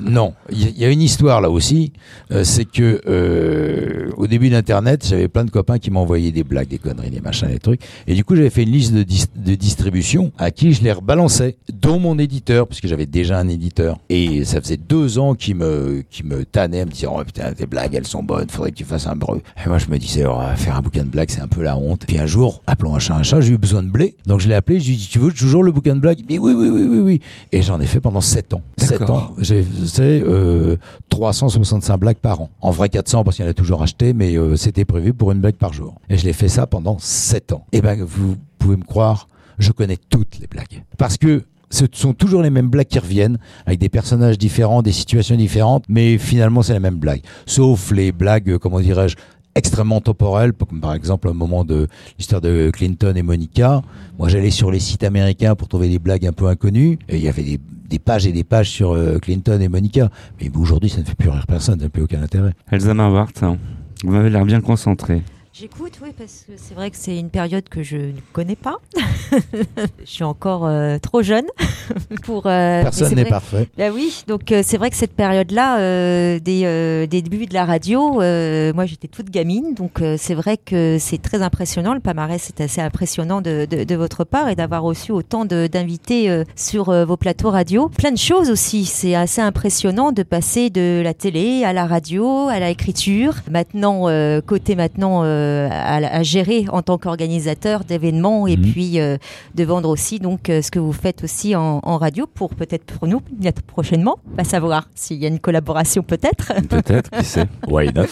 non. Il y, a- une histoire là aussi. Euh, c'est que euh, au début d'Internet, j'avais plein de copains qui m'envoyaient des blagues, des conneries, des machins, des trucs. Et du coup, j'avais fait une liste de, dis- de distribution à qui je les rebalançais, dont mon éditeur, parce que j'avais déjà un éditeur. Et ça faisait deux ans qu'il me, qui me tannait, me disant, oh putain, tes blagues, elles sont bonnes, faudrait que tu fasses un breu. Et moi, je me disais, oh, faire un bouquin de blagues, c'est un peu la honte. Puis un jour, appelons un chat un chat, j'ai eu besoin de blé. Donc je l'ai appelé, je lui ai dit, tu veux toujours le bouquin de blagues? Dit, oui, oui, oui, oui, oui. Et j'en ai fait pendant sept ans. Sept ans. J'ai fait euh, 365 blagues par an. En vrai 400 parce qu'il y en a toujours acheté, mais euh, c'était prévu pour une blague par jour. Et je l'ai fait ça pendant 7 ans. Et ben vous pouvez me croire, je connais toutes les blagues. Parce que ce sont toujours les mêmes blagues qui reviennent, avec des personnages différents, des situations différentes, mais finalement c'est la même blague. Sauf les blagues, euh, comment dirais-je, extrêmement temporelles, comme par exemple au moment de l'histoire de Clinton et Monica. Moi j'allais sur les sites américains pour trouver des blagues un peu inconnues, et il y avait des, pages et des pages sur euh, Clinton et Monica. Mais aujourd'hui ça ne fait plus rire personne, ça n'a plus aucun intérêt. Elsa Marwart, hein, vous m'avez l'air bien concentré. J'écoute, oui, parce que c'est vrai que c'est une période que je ne connais pas. je suis encore euh, trop jeune pour. euh, Personne n'est parfait. Bah oui, donc euh, c'est vrai que cette période-là, euh, des, euh, des débuts de la radio, euh, moi j'étais toute gamine, donc euh, c'est vrai que c'est très impressionnant. Le palmarès c'est assez impressionnant de, de, de votre part et d'avoir reçu autant d'invités euh, sur vos plateaux radio. Plein de choses aussi, c'est assez impressionnant de passer de la télé à la radio, à la écriture. Maintenant, euh, côté maintenant à, à gérer en tant qu'organisateur d'événements et Mhm. puis euh, de vendre aussi donc euh, ce que vous faites aussi en, en radio pour peut-être pour nous prochainement, pas savoir s'il y a une collaboration peut-être. Peut-être, qui sait. Why not?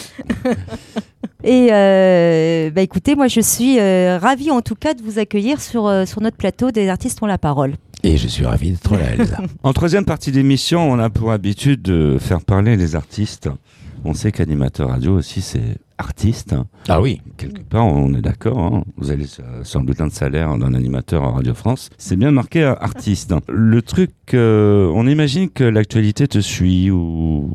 Et euh, bah écoutez, moi je suis euh, ravie en tout cas de vous accueillir sur, euh, sur notre plateau des artistes ont la parole. Et je suis ravi d'être là, Elsa. En troisième partie d'émission, on a pour habitude de faire parler les artistes. On sait qu'animateur radio aussi, c'est artiste. ah oui Quelque part, on est d'accord. hein. Vous allez sur, le bulletin de salaire d'un animateur à Radio France. C'est bien marqué euh, artiste. Le truc, euh, on imagine que l'actualité te suit ou,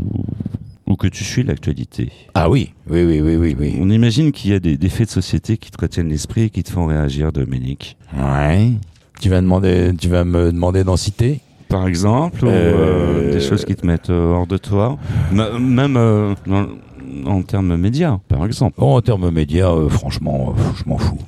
ou que tu suis l'actualité. Ah oui, oui, oui, oui, oui, oui. On imagine qu'il y a des, des faits de société qui te retiennent l'esprit et qui te font réagir, Dominique. Ouais. Tu vas, demander, tu vas me demander d'en citer? Par exemple, ou, Euh, euh, des choses qui te mettent euh, hors de toi. M- même euh, dans- en termes médias, par exemple. Oh, en termes médias, franchement, je m'en fous.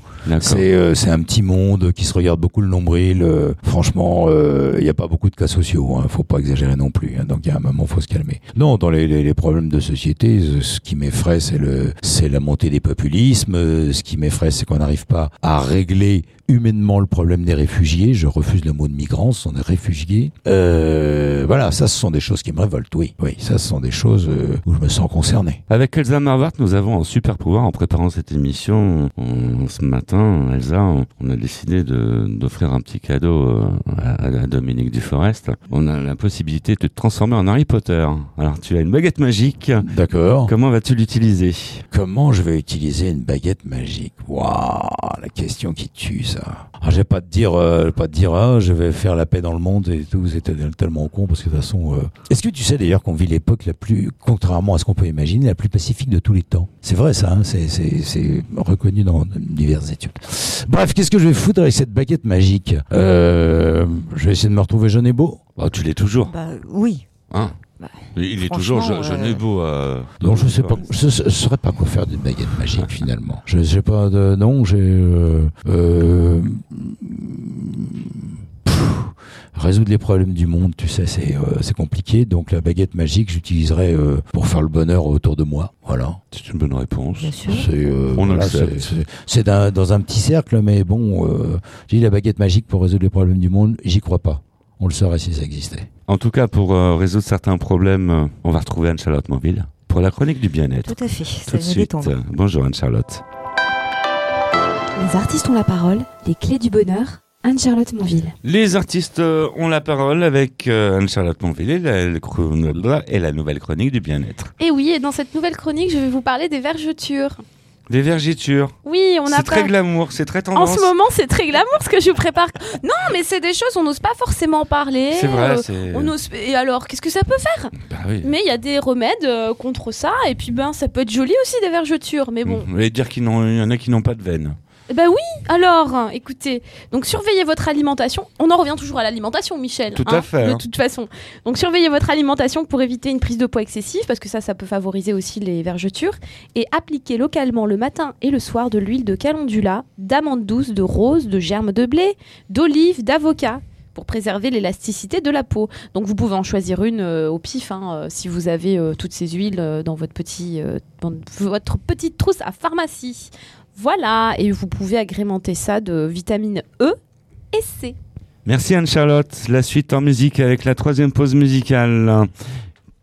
C'est euh, un petit monde qui se regarde beaucoup le nombril. euh, franchement, il n'y a pas beaucoup de cas sociaux. Hein, faut pas exagérer non plus. hein, donc il y a un moment, faut se calmer. Non, dans les, les, les problèmes de société, euh, ce qui m'effraie, c'est le c'est la montée des populismes. euh, Ce qui m'effraie, c'est qu'on n'arrive pas à régler humainement le problème des réfugiés. Je refuse le mot de migrants, ce sont des réfugiés. Euh, voilà, ça, ce sont des choses qui me révoltent. Oui, oui, ça, ce sont des choses euh, où je me sens concerné. Avec Elsa Marvart, nous avons un super pouvoir en préparant cette émission. On- ce matin, Elsa, on, on a décidé d'offrir un petit cadeau euh, à, à Dominique Duforest. On a la possibilité de te transformer en Harry Potter. Alors, tu as une baguette magique. D'accord. Comment vas-tu l'utiliser? Comment je vais utiliser une baguette magique? Waouh, la question qui tue ça. Ah, je vais pas te dire, euh, pas te dire, ah, je vais faire la paix dans le monde et tout. C'était tellement con parce que de toute façon. euh, Est-ce que tu sais d'ailleurs qu'on vit l'époque la plus, contrairement à ce qu'on peut imaginer, la plus pacifique de tous les temps? C'est vrai ça. Hein c'est reconnu dans diverses Bref, qu'est-ce que je vais foutre avec cette baguette magique euh, Je vais essayer de me retrouver jeune et beau. Bah, Tu l'es toujours. Bah oui. Hein Bah, Il est toujours je, jeune euh, et beau. euh, Non, je sais pas, Duforest. je, je saurais pas quoi faire d'une baguette magique finalement. Je sais pas de, non, j'ai, euh, euh, résoudre les problèmes du monde, tu sais, c'est, euh, c'est compliqué. Donc la baguette magique, j'utiliserai euh, pour faire le bonheur autour de moi. Voilà. C'est une bonne réponse. Bien euh, On voilà, accepte. c'est- dans un petit cercle, mais bon, euh, j'ai dit la baguette magique pour résoudre les problèmes du monde, j'y crois pas. On le saurait si ça existait. En tout cas, pour euh, résoudre certains problèmes, on va retrouver Anne-Charlotte Monville pour la chronique du bien-être. Tout à fait. Tout Ça de suite. Bonjour Anne-Charlotte. Les artistes ont la parole, les clés du bonheur, Anne-Charlotte Monville. Les artistes euh, ont la parole avec euh, Anne-Charlotte Monville et la, et nouvelle chronique du bien-être. Et oui, et dans cette nouvelle chronique, je vais vous parler des vergetures. Des vergitures. Oui, on a C'est très glamour, c'est très En tendance. ce moment, c'est très glamour ce que je vous prépare. Non, mais c'est des choses on n'ose pas forcément parler. C'est vrai, euh, c'est. on ose... Et alors, qu'est-ce que ça peut faire? Bah oui. Mais il y a des remèdes euh, contre ça, et puis ben, ça peut être joli aussi des vergetures. Mais bon, Vous voulez dire qu'il y en a qui n'ont pas de veine. Eh ben oui. Alors, écoutez, donc surveillez votre alimentation. On en revient toujours à l'alimentation, Michel. Tout à hein, fait, De hein. toute façon. Donc surveillez votre alimentation pour éviter une prise de poids excessive, parce que ça, ça peut favoriser aussi les vergetures. Et appliquez localement le matin et le soir de l'huile de calendula, d'amande douce, de rose, de germe de blé, d'olive, d'avocat pour préserver l'élasticité de la peau. Donc vous pouvez en choisir une euh, au pif hein, euh, si vous avez euh, toutes ces huiles dans votre petit dans votre petite trousse à pharmacie. Voilà, et vous pouvez agrémenter ça de vitamine E et C. Merci Anne-Charlotte. La suite en musique avec la troisième pause musicale.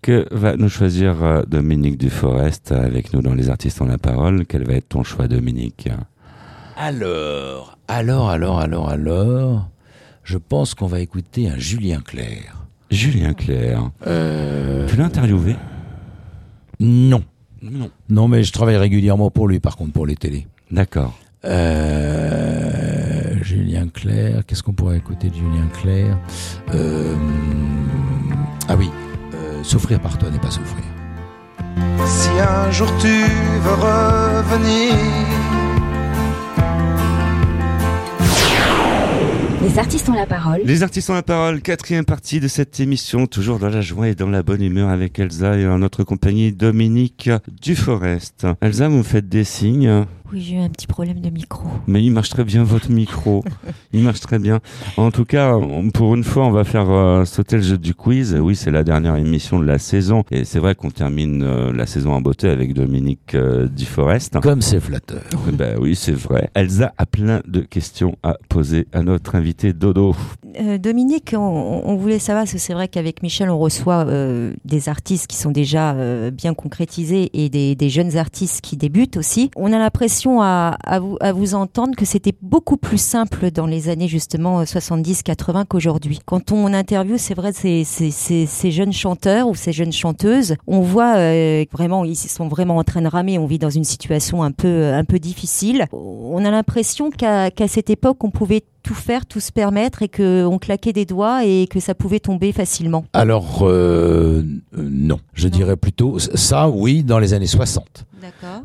Que va nous choisir euh, Dominique Duforest avec nous dans Les Artistes ont la parole? Quel va être ton choix, Dominique? Alors, alors, alors, alors, alors, je pense qu'on va écouter un Julien Clerc. Julien Clerc. Euh, Tu l'as interviewé? non. Non. Non, mais je travaille régulièrement pour lui, par contre, pour les télés. D'accord. Euh, Julien Clerc, qu'est-ce qu'on pourrait écouter de Julien Clerc Euh, Ah oui, euh, souffrir par toi n'est pas souffrir. Si un jour tu veux revenir, Les artistes ont la parole. Les artistes ont la parole, quatrième partie de cette émission, toujours dans la joie et dans la bonne humeur avec Elsa et en notre compagnie Dominique Duforest. Elsa, vous me faites des signes. Oui, j'ai eu un petit problème de micro. Mais il marche très bien votre micro. il marche très bien. En tout cas, on- pour une fois, on va faire euh, sauter le jeu du quiz. Oui, c'est la dernière émission de la saison. Et c'est vrai qu'on termine euh, la saison en beauté avec Dominique euh, Duforest. Comme c'est flatteur. Ben oui, c'est vrai. Elsa a plein de questions à poser à notre invité Dodo. Euh, Dominique, on, on voulait savoir, parce que c'est vrai qu'avec Michel, on reçoit euh, des artistes qui sont déjà euh, bien concrétisés et des, des jeunes artistes qui débutent aussi. On a l'impression à, à vous, à vous entendre que c'était beaucoup plus simple dans les années justement 70-80 qu'aujourd'hui. Quand on interviewe, c'est vrai, ces, ces, ces, ces jeunes chanteurs ou ces jeunes chanteuses, on voit euh, vraiment, ils sont vraiment en train de ramer. On vit dans une situation un peu, un peu difficile. On a l'impression qu'à cette époque, on pouvait tout faire, tout se permettre et qu'on claquait des doigts et que ça pouvait tomber facilement. Alors, euh, euh, non. Je dirais plutôt, ça, oui, dans les années 60.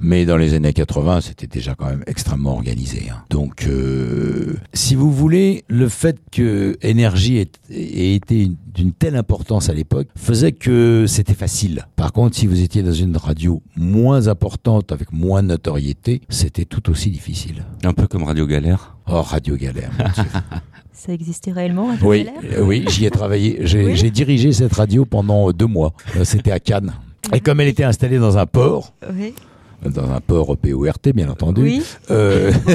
Mais dans les années 80, c'était déjà quand même extrêmement organisé. hein. Donc, euh, si vous voulez, le fait que énergie ait, ait été une- d'une telle importance à l'époque faisait que c'était facile. Par contre, si vous étiez dans une radio moins importante, avec moins de notoriété, c'était tout aussi difficile. Un peu comme Radio Galère. Oh, Radio Galère. Ça existait réellement à oui, Galère? euh, oui, j'y ai travaillé. J'ai Oui. dirigé cette radio pendant deux mois. Euh, C'était à Cannes. Et comme elle était installée dans un port, Oui. dans un port PORT bien entendu, Oui. euh,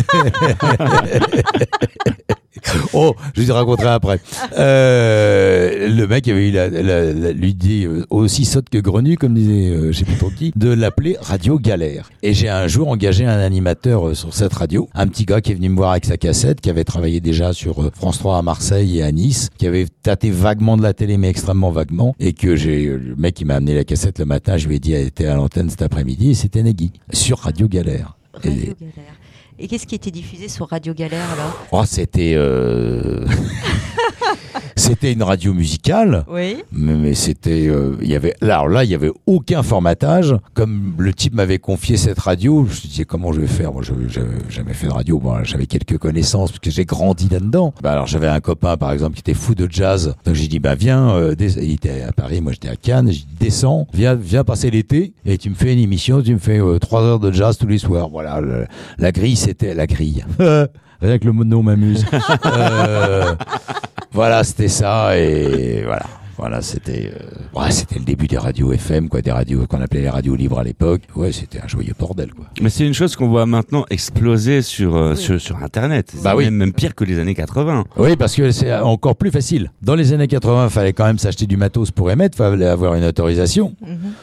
oh, je vous raconterai après. Euh, le mec avait eu dit euh, aussi sotte que grenu, comme disait euh, je sais trop de l'appeler Radio Galère. Et j'ai un jour engagé un animateur euh, sur cette radio, un petit gars qui est venu me voir avec sa cassette, qui avait travaillé déjà sur euh, France 3 à Marseille et à Nice, qui avait tâté vaguement de la télé, mais extrêmement vaguement, et que j'ai le mec qui m'a amené la cassette le matin, je lui ai dit elle était à l'antenne cet après-midi, et c'était Nagui sur Radio Galère. Radio Galère. Et qu'est-ce qui était diffusé sur Radio Galère alors? Oh, c'était euh, c'était une radio musicale. Oui. Mais, mais c'était, euh, il y avait, là, alors là, il y avait aucun formatage. Comme le type m'avait confié cette radio, je me disais comment je vais faire? Moi, je j'avais jamais fait de radio. Bon, j'avais quelques connaissances parce que j'ai grandi là-dedans. Bah, alors j'avais un copain, par exemple, qui était fou de jazz. Donc j'ai dit, bah viens, euh, il était à Paris, moi j'étais à Cannes. J'ai dit, descends, viens, viens passer l'été et tu me fais une émission, tu me fais euh, trois heures de jazz tous les soirs. Voilà, le- la grille, c'était la grille. Rien que le mot de nom m'amuse. Euh, voilà, c'était ça et voilà. Voilà, c'était euh, ouais, c'était le début des radios FM, quoi, des radios qu'on appelait les radios libres à l'époque. Ouais, c'était un joyeux bordel, quoi. Mais c'est une chose qu'on voit maintenant exploser sur, euh, sur, sur Internet. Bah oui. même, même pire que les années 80. Oui, parce que c'est encore plus facile. Dans les années 80, fallait quand même s'acheter du matos pour émettre, fallait avoir une autorisation.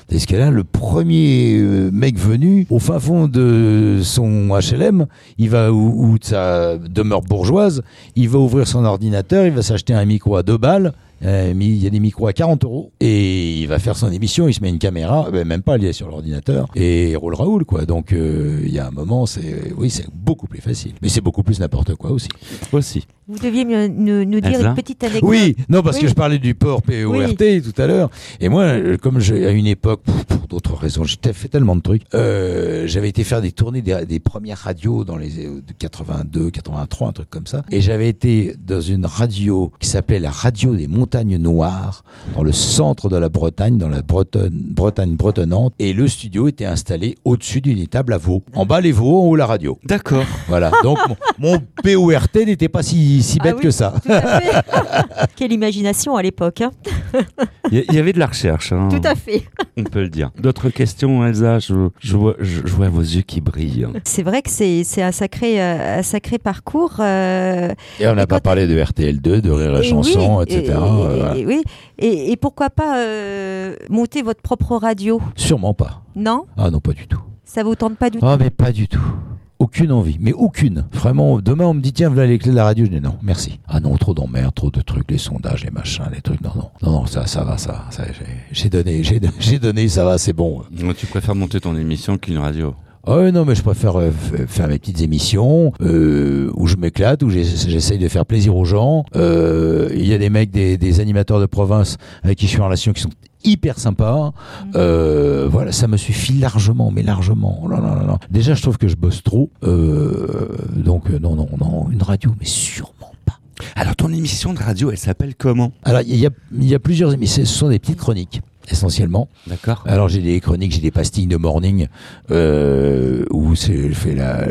Parce que là, le premier euh, mec venu, au fin fond de son HLM, il va ou, ou de sa demeure bourgeoise, il va ouvrir son ordinateur, il va s'acheter un micro à deux balles. Euh, mais il y a des micros à 40 euros et il va faire son émission, il se met une caméra, ben, même pas, il est sur l'ordinateur et il roule Raoul quoi. Donc euh, il y a un moment, c'est oui, c'est beaucoup plus facile, mais c'est beaucoup plus n'importe quoi aussi. Aussi. Vous deviez me- nous, nous dire une petite anecdote. Oui, non, parce Oui. que je parlais du port PORT tout à l'heure. Et moi, euh, comme j'ai, à une époque, pour, pour d'autres raisons, j'ai fait tellement de trucs, euh, j'avais été faire des tournées des, des premières radios dans les euh, de 82, 83, un truc comme ça. Et j'avais été dans une radio qui s'appelait la radio des montagnes noires, dans le centre de la Bretagne, dans la Bretonne, Bretagne bretonnante. Et le studio était installé au-dessus d'une étable à veau. En bas les veaux, en haut la radio. D'accord. Voilà. Donc mon, mon PORT n'était pas si, si Ah bête oui, que ça. Tout à fait. Quelle imagination à l'époque. hein. Il y, avait de la recherche, hein, Tout à fait. on peut le dire. D'autres questions, Elsa? Je, je, vois, je, je vois vos yeux qui brillent. C'est vrai que c'est c'est un sacré, euh, un sacré parcours. euh, Et on n'a pas parlé de RTL2, de Rire et Chanson, oui, etc. Et, et- voilà. et- oui. Et, et pourquoi pas euh, monter votre propre radio? Sûrement pas. Non? Ah non, pas du tout. Ça vous tente pas du Ah tout? mais pas du tout. Aucune envie, mais aucune. Vraiment, demain on me dit tiens, voilà les clés de la radio. Je dis non, merci. Ah non, trop d'emmerdes, trop de trucs, les sondages, les machins, les trucs. Non, non, non, non, ça, ça va, ça, ça j'ai- donné, j'ai j'ai donné, ça va, c'est bon. Tu préfères monter ton émission qu'une radio Ouais, non, mais je préfère euh, f- faire mes petites émissions euh, où je m'éclate, où j'essaye de faire plaisir aux gens. Euh, Il y a des mecs, des, des animateurs de province avec qui je suis en relation qui sont hyper sympas. Euh, voilà, ça me suffit largement, mais largement. Oh là là là. Déjà, je trouve que je bosse trop. Euh, donc, euh, non, non, non, une radio, mais sûrement pas. Alors ton émission de radio, elle s'appelle comment? Alors, il y a, il y a plusieurs émissions, ce sont des petites chroniques. Essentiellement. D'accord. Alors j'ai des chroniques, j'ai des pastilles de morning euh, où c'est je fais la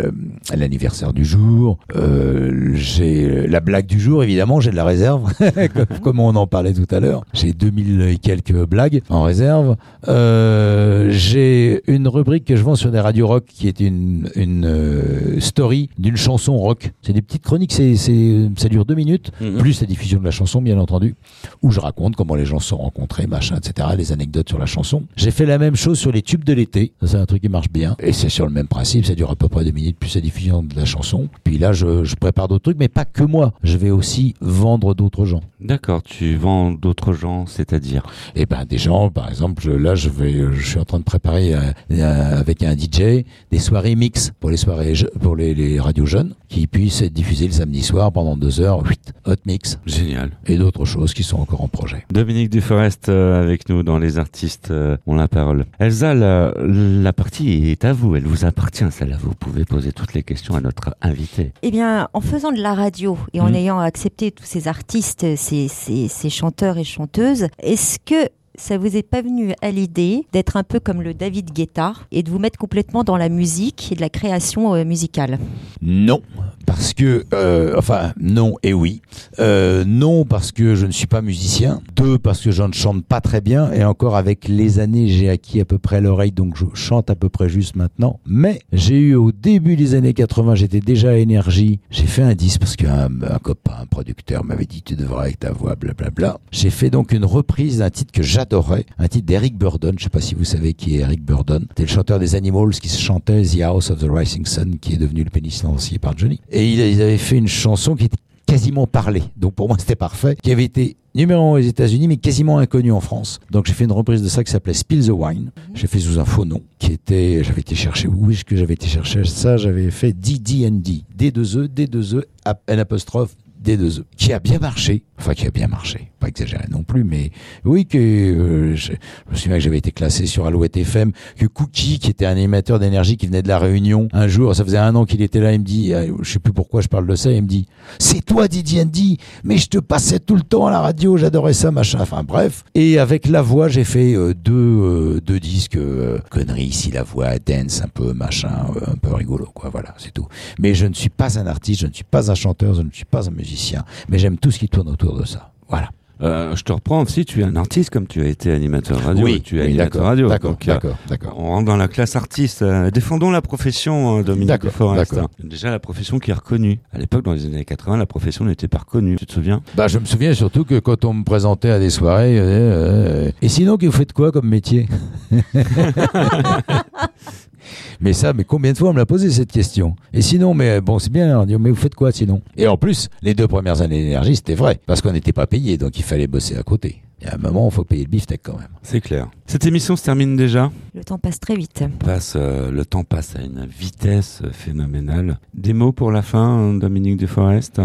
l'anniversaire du jour. Euh, j'ai la blague du jour évidemment, j'ai de la réserve comme, comme on en parlait tout à l'heure. J'ai 2000 et quelques blagues en réserve. Euh, j'ai une rubrique que je vends sur des radios rock qui est une une euh, story d'une chanson rock. C'est des petites chroniques, c'est c'est ça dure deux minutes Mhm. plus la diffusion de la chanson bien entendu où je raconte comment les gens se sont rencontrés, machin, etc., les anecdotes sur la chanson. J'ai fait la même chose sur les tubes de l'été. Ça, c'est un truc qui marche bien. Et c'est sur le même principe. Ça dure à peu près deux minutes plus la diffusion de la chanson. Puis là, je, je prépare d'autres trucs, mais pas que moi. Je vais aussi vendre d'autres gens. D'accord, tu vends d'autres gens, c'est-à-dire? Et ben, des gens, par exemple, je- là, je vais, je suis en train de préparer euh, euh, avec un DJ des soirées mix pour les soirées, pour les, les radios jeunes qui puissent être diffusées le samedi soir pendant deux heures, huit, hot mix Génial. et d'autres choses qui sont encore en projet. Dominique Duforest euh, avec nous dans Les Artistes euh, ont la parole. Elsa, la, la partie est à vous, elle vous appartient, celle-là. Vous pouvez poser toutes les questions à notre invité. Eh bien, en faisant de la radio et en Mhm. ayant accepté tous ces artistes, ces, ces- ces chanteurs et chanteuses, est-ce que ça vous est pas venu à l'idée d'être un peu comme le David Guetta et de vous mettre complètement dans la musique et de la création euh, musicale? Non, parce que, euh, enfin, non et oui. Euh, non, parce que je ne suis pas musicien. Deux, parce que je ne chante pas très bien. Et encore, avec les années, j'ai acquis à peu près l'oreille, donc je chante à peu près juste maintenant. Mais j'ai eu au début des années 80, j'étais déjà à énergie. J'ai fait un disque parce qu'un un copain, un producteur m'avait dit tu devrais avec ta voix, blablabla. J'ai fait donc une reprise d'un titre que j'adorais, un titre d'Eric Burdon. Je sais pas si vous savez qui est Eric Burdon. C'était le chanteur des Animals qui se chantait The House of the Rising Sun, qui est devenu le pénis lancier par Johnny. Et il- ils avaient fait une chanson qui était quasiment parlée. Donc pour moi, c'était parfait. Qui avait été numéro un aux États-Unis, mais quasiment inconnu en France. Donc j'ai fait une reprise de ça qui s'appelait Spill the Wine. J'ai fait sous un faux nom, qui était, j'avais été chercher, où est-ce que j'avais été chercher? Ça J'avais fait DDND, D2E, D2E, ap- N apostrophe, D2E, qui a bien marché. Enfin, qui a bien marché. Pas exagéré non plus, mais oui, que euh, je, me souviens que j'avais été classé sur Alouette FM, que Cookie, qui était un animateur d'énergie qui venait de la Réunion, un jour, ça faisait un an qu'il était là, il me dit, euh, je sais plus pourquoi je parle de ça, il me dit, c'est toi Didier Andy, mais je te passais tout le temps à la radio, j'adorais ça, machin, enfin bref. Et avec la voix, j'ai fait euh, deux, euh, deux disques, conneries, ici la voix, dance, un peu machin, un peu rigolo, quoi, voilà, c'est tout. Mais je ne suis pas un artiste, je ne suis pas un chanteur, je ne suis pas un musicien, mais j'aime tout ce qui tourne autour de ça. Voilà. Euh, je te reprends aussi, tu es un artiste comme tu as été animateur radio. et tu es oui, animateur radio. d'accord, euh, d'accord, d'accord. On rentre dans la classe artiste. Euh, défendons la profession, euh, Dominique D'accord, Duforest. d'accord. Déjà, la profession qui est reconnue. À l'époque, dans les années 80, la profession n'était pas reconnue. Tu te souviens? Bah, je me souviens surtout que quand on me présentait à des soirées, et sinon, vous faites quoi comme métier? Mais ça, mais combien de fois on me l'a posé cette question? Et sinon, mais bon, c'est bien, on dit, mais vous faites quoi sinon? Et en plus, les deux premières années d'énergie, c'était vrai, parce qu'on n'était pas payé, donc il fallait bosser à côté. Et à un moment, il faut payer le beefsteak quand même. C'est clair. Cette émission se termine déjà? Le temps passe très vite. Passe, euh, le temps passe à une vitesse euh, phénoménale. Des mots pour la fin, hein, Dominique Duforest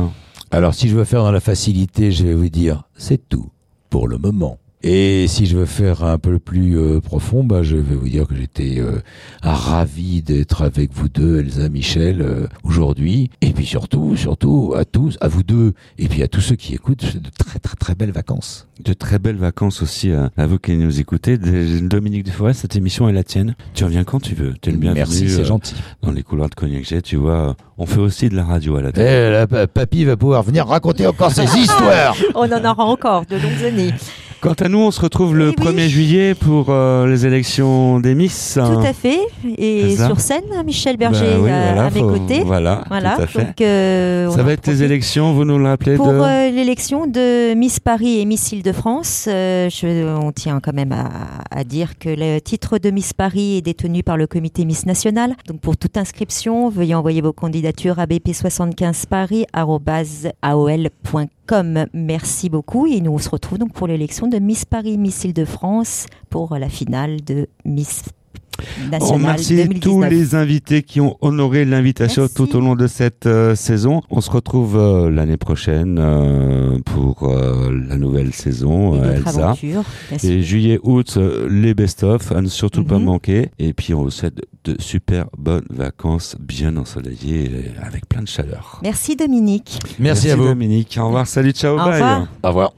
Alors, si je veux faire dans la facilité, je vais vous dire, c'est tout pour le moment. Et si je veux faire un peu plus euh, profond, bah, je vais vous dire que j'étais euh, ravi d'être avec vous deux, Elsa, Michel, euh, aujourd'hui. Et puis surtout, surtout à tous, à vous deux, et puis à tous ceux qui écoutent, de très très très belles vacances. De très belles vacances aussi à, à vous qui nous écoutez. Dominique Duforest, cette émission est la tienne. Tu reviens quand tu veux. T'es le bienvenu. Merci, c'est euh, gentil. Dans les couloirs de Cognac Jet, tu vois, on fait aussi de la radio à la Et télé. pa- papy va pouvoir venir raconter encore ses histoires. On en aura encore de longues années. Quant à nous, on se retrouve le Eh oui. 1er juillet pour euh, les élections des Miss. Tout à fait. Et ça sur scène, Michel Berger Bah oui, à, voilà, à mes faut- côtés. Voilà, Voilà. tout à fait. Donc, euh, Ça va être les élections, vous nous le rappelez Pour de... euh, l'élection de Miss Paris et Miss Île-de-France, euh, je- on tient quand même à, à dire que le titre de Miss Paris est détenu par le comité Miss National. Donc pour toute inscription, veuillez envoyer vos candidatures à bp75paris.aol.com. Merci beaucoup et nous on se retrouve donc pour l'élection de Miss Paris, Miss Île-de-France pour la finale de Miss remercie 2019. tous les invités qui ont honoré l'invitation Merci. tout au long de cette euh, saison. On se retrouve euh, l'année prochaine euh, pour euh, la nouvelle saison, Et euh, Elsa. Et juillet, août, euh, les best-of, à ne surtout pas Mhm. manquer. Et puis on vous souhaite de super bonnes vacances, bien ensoleillées, et avec plein de chaleur. Merci Dominique. Merci, à vous. Dominique. Au revoir, salut, ciao, Au bye. revoir. Au revoir.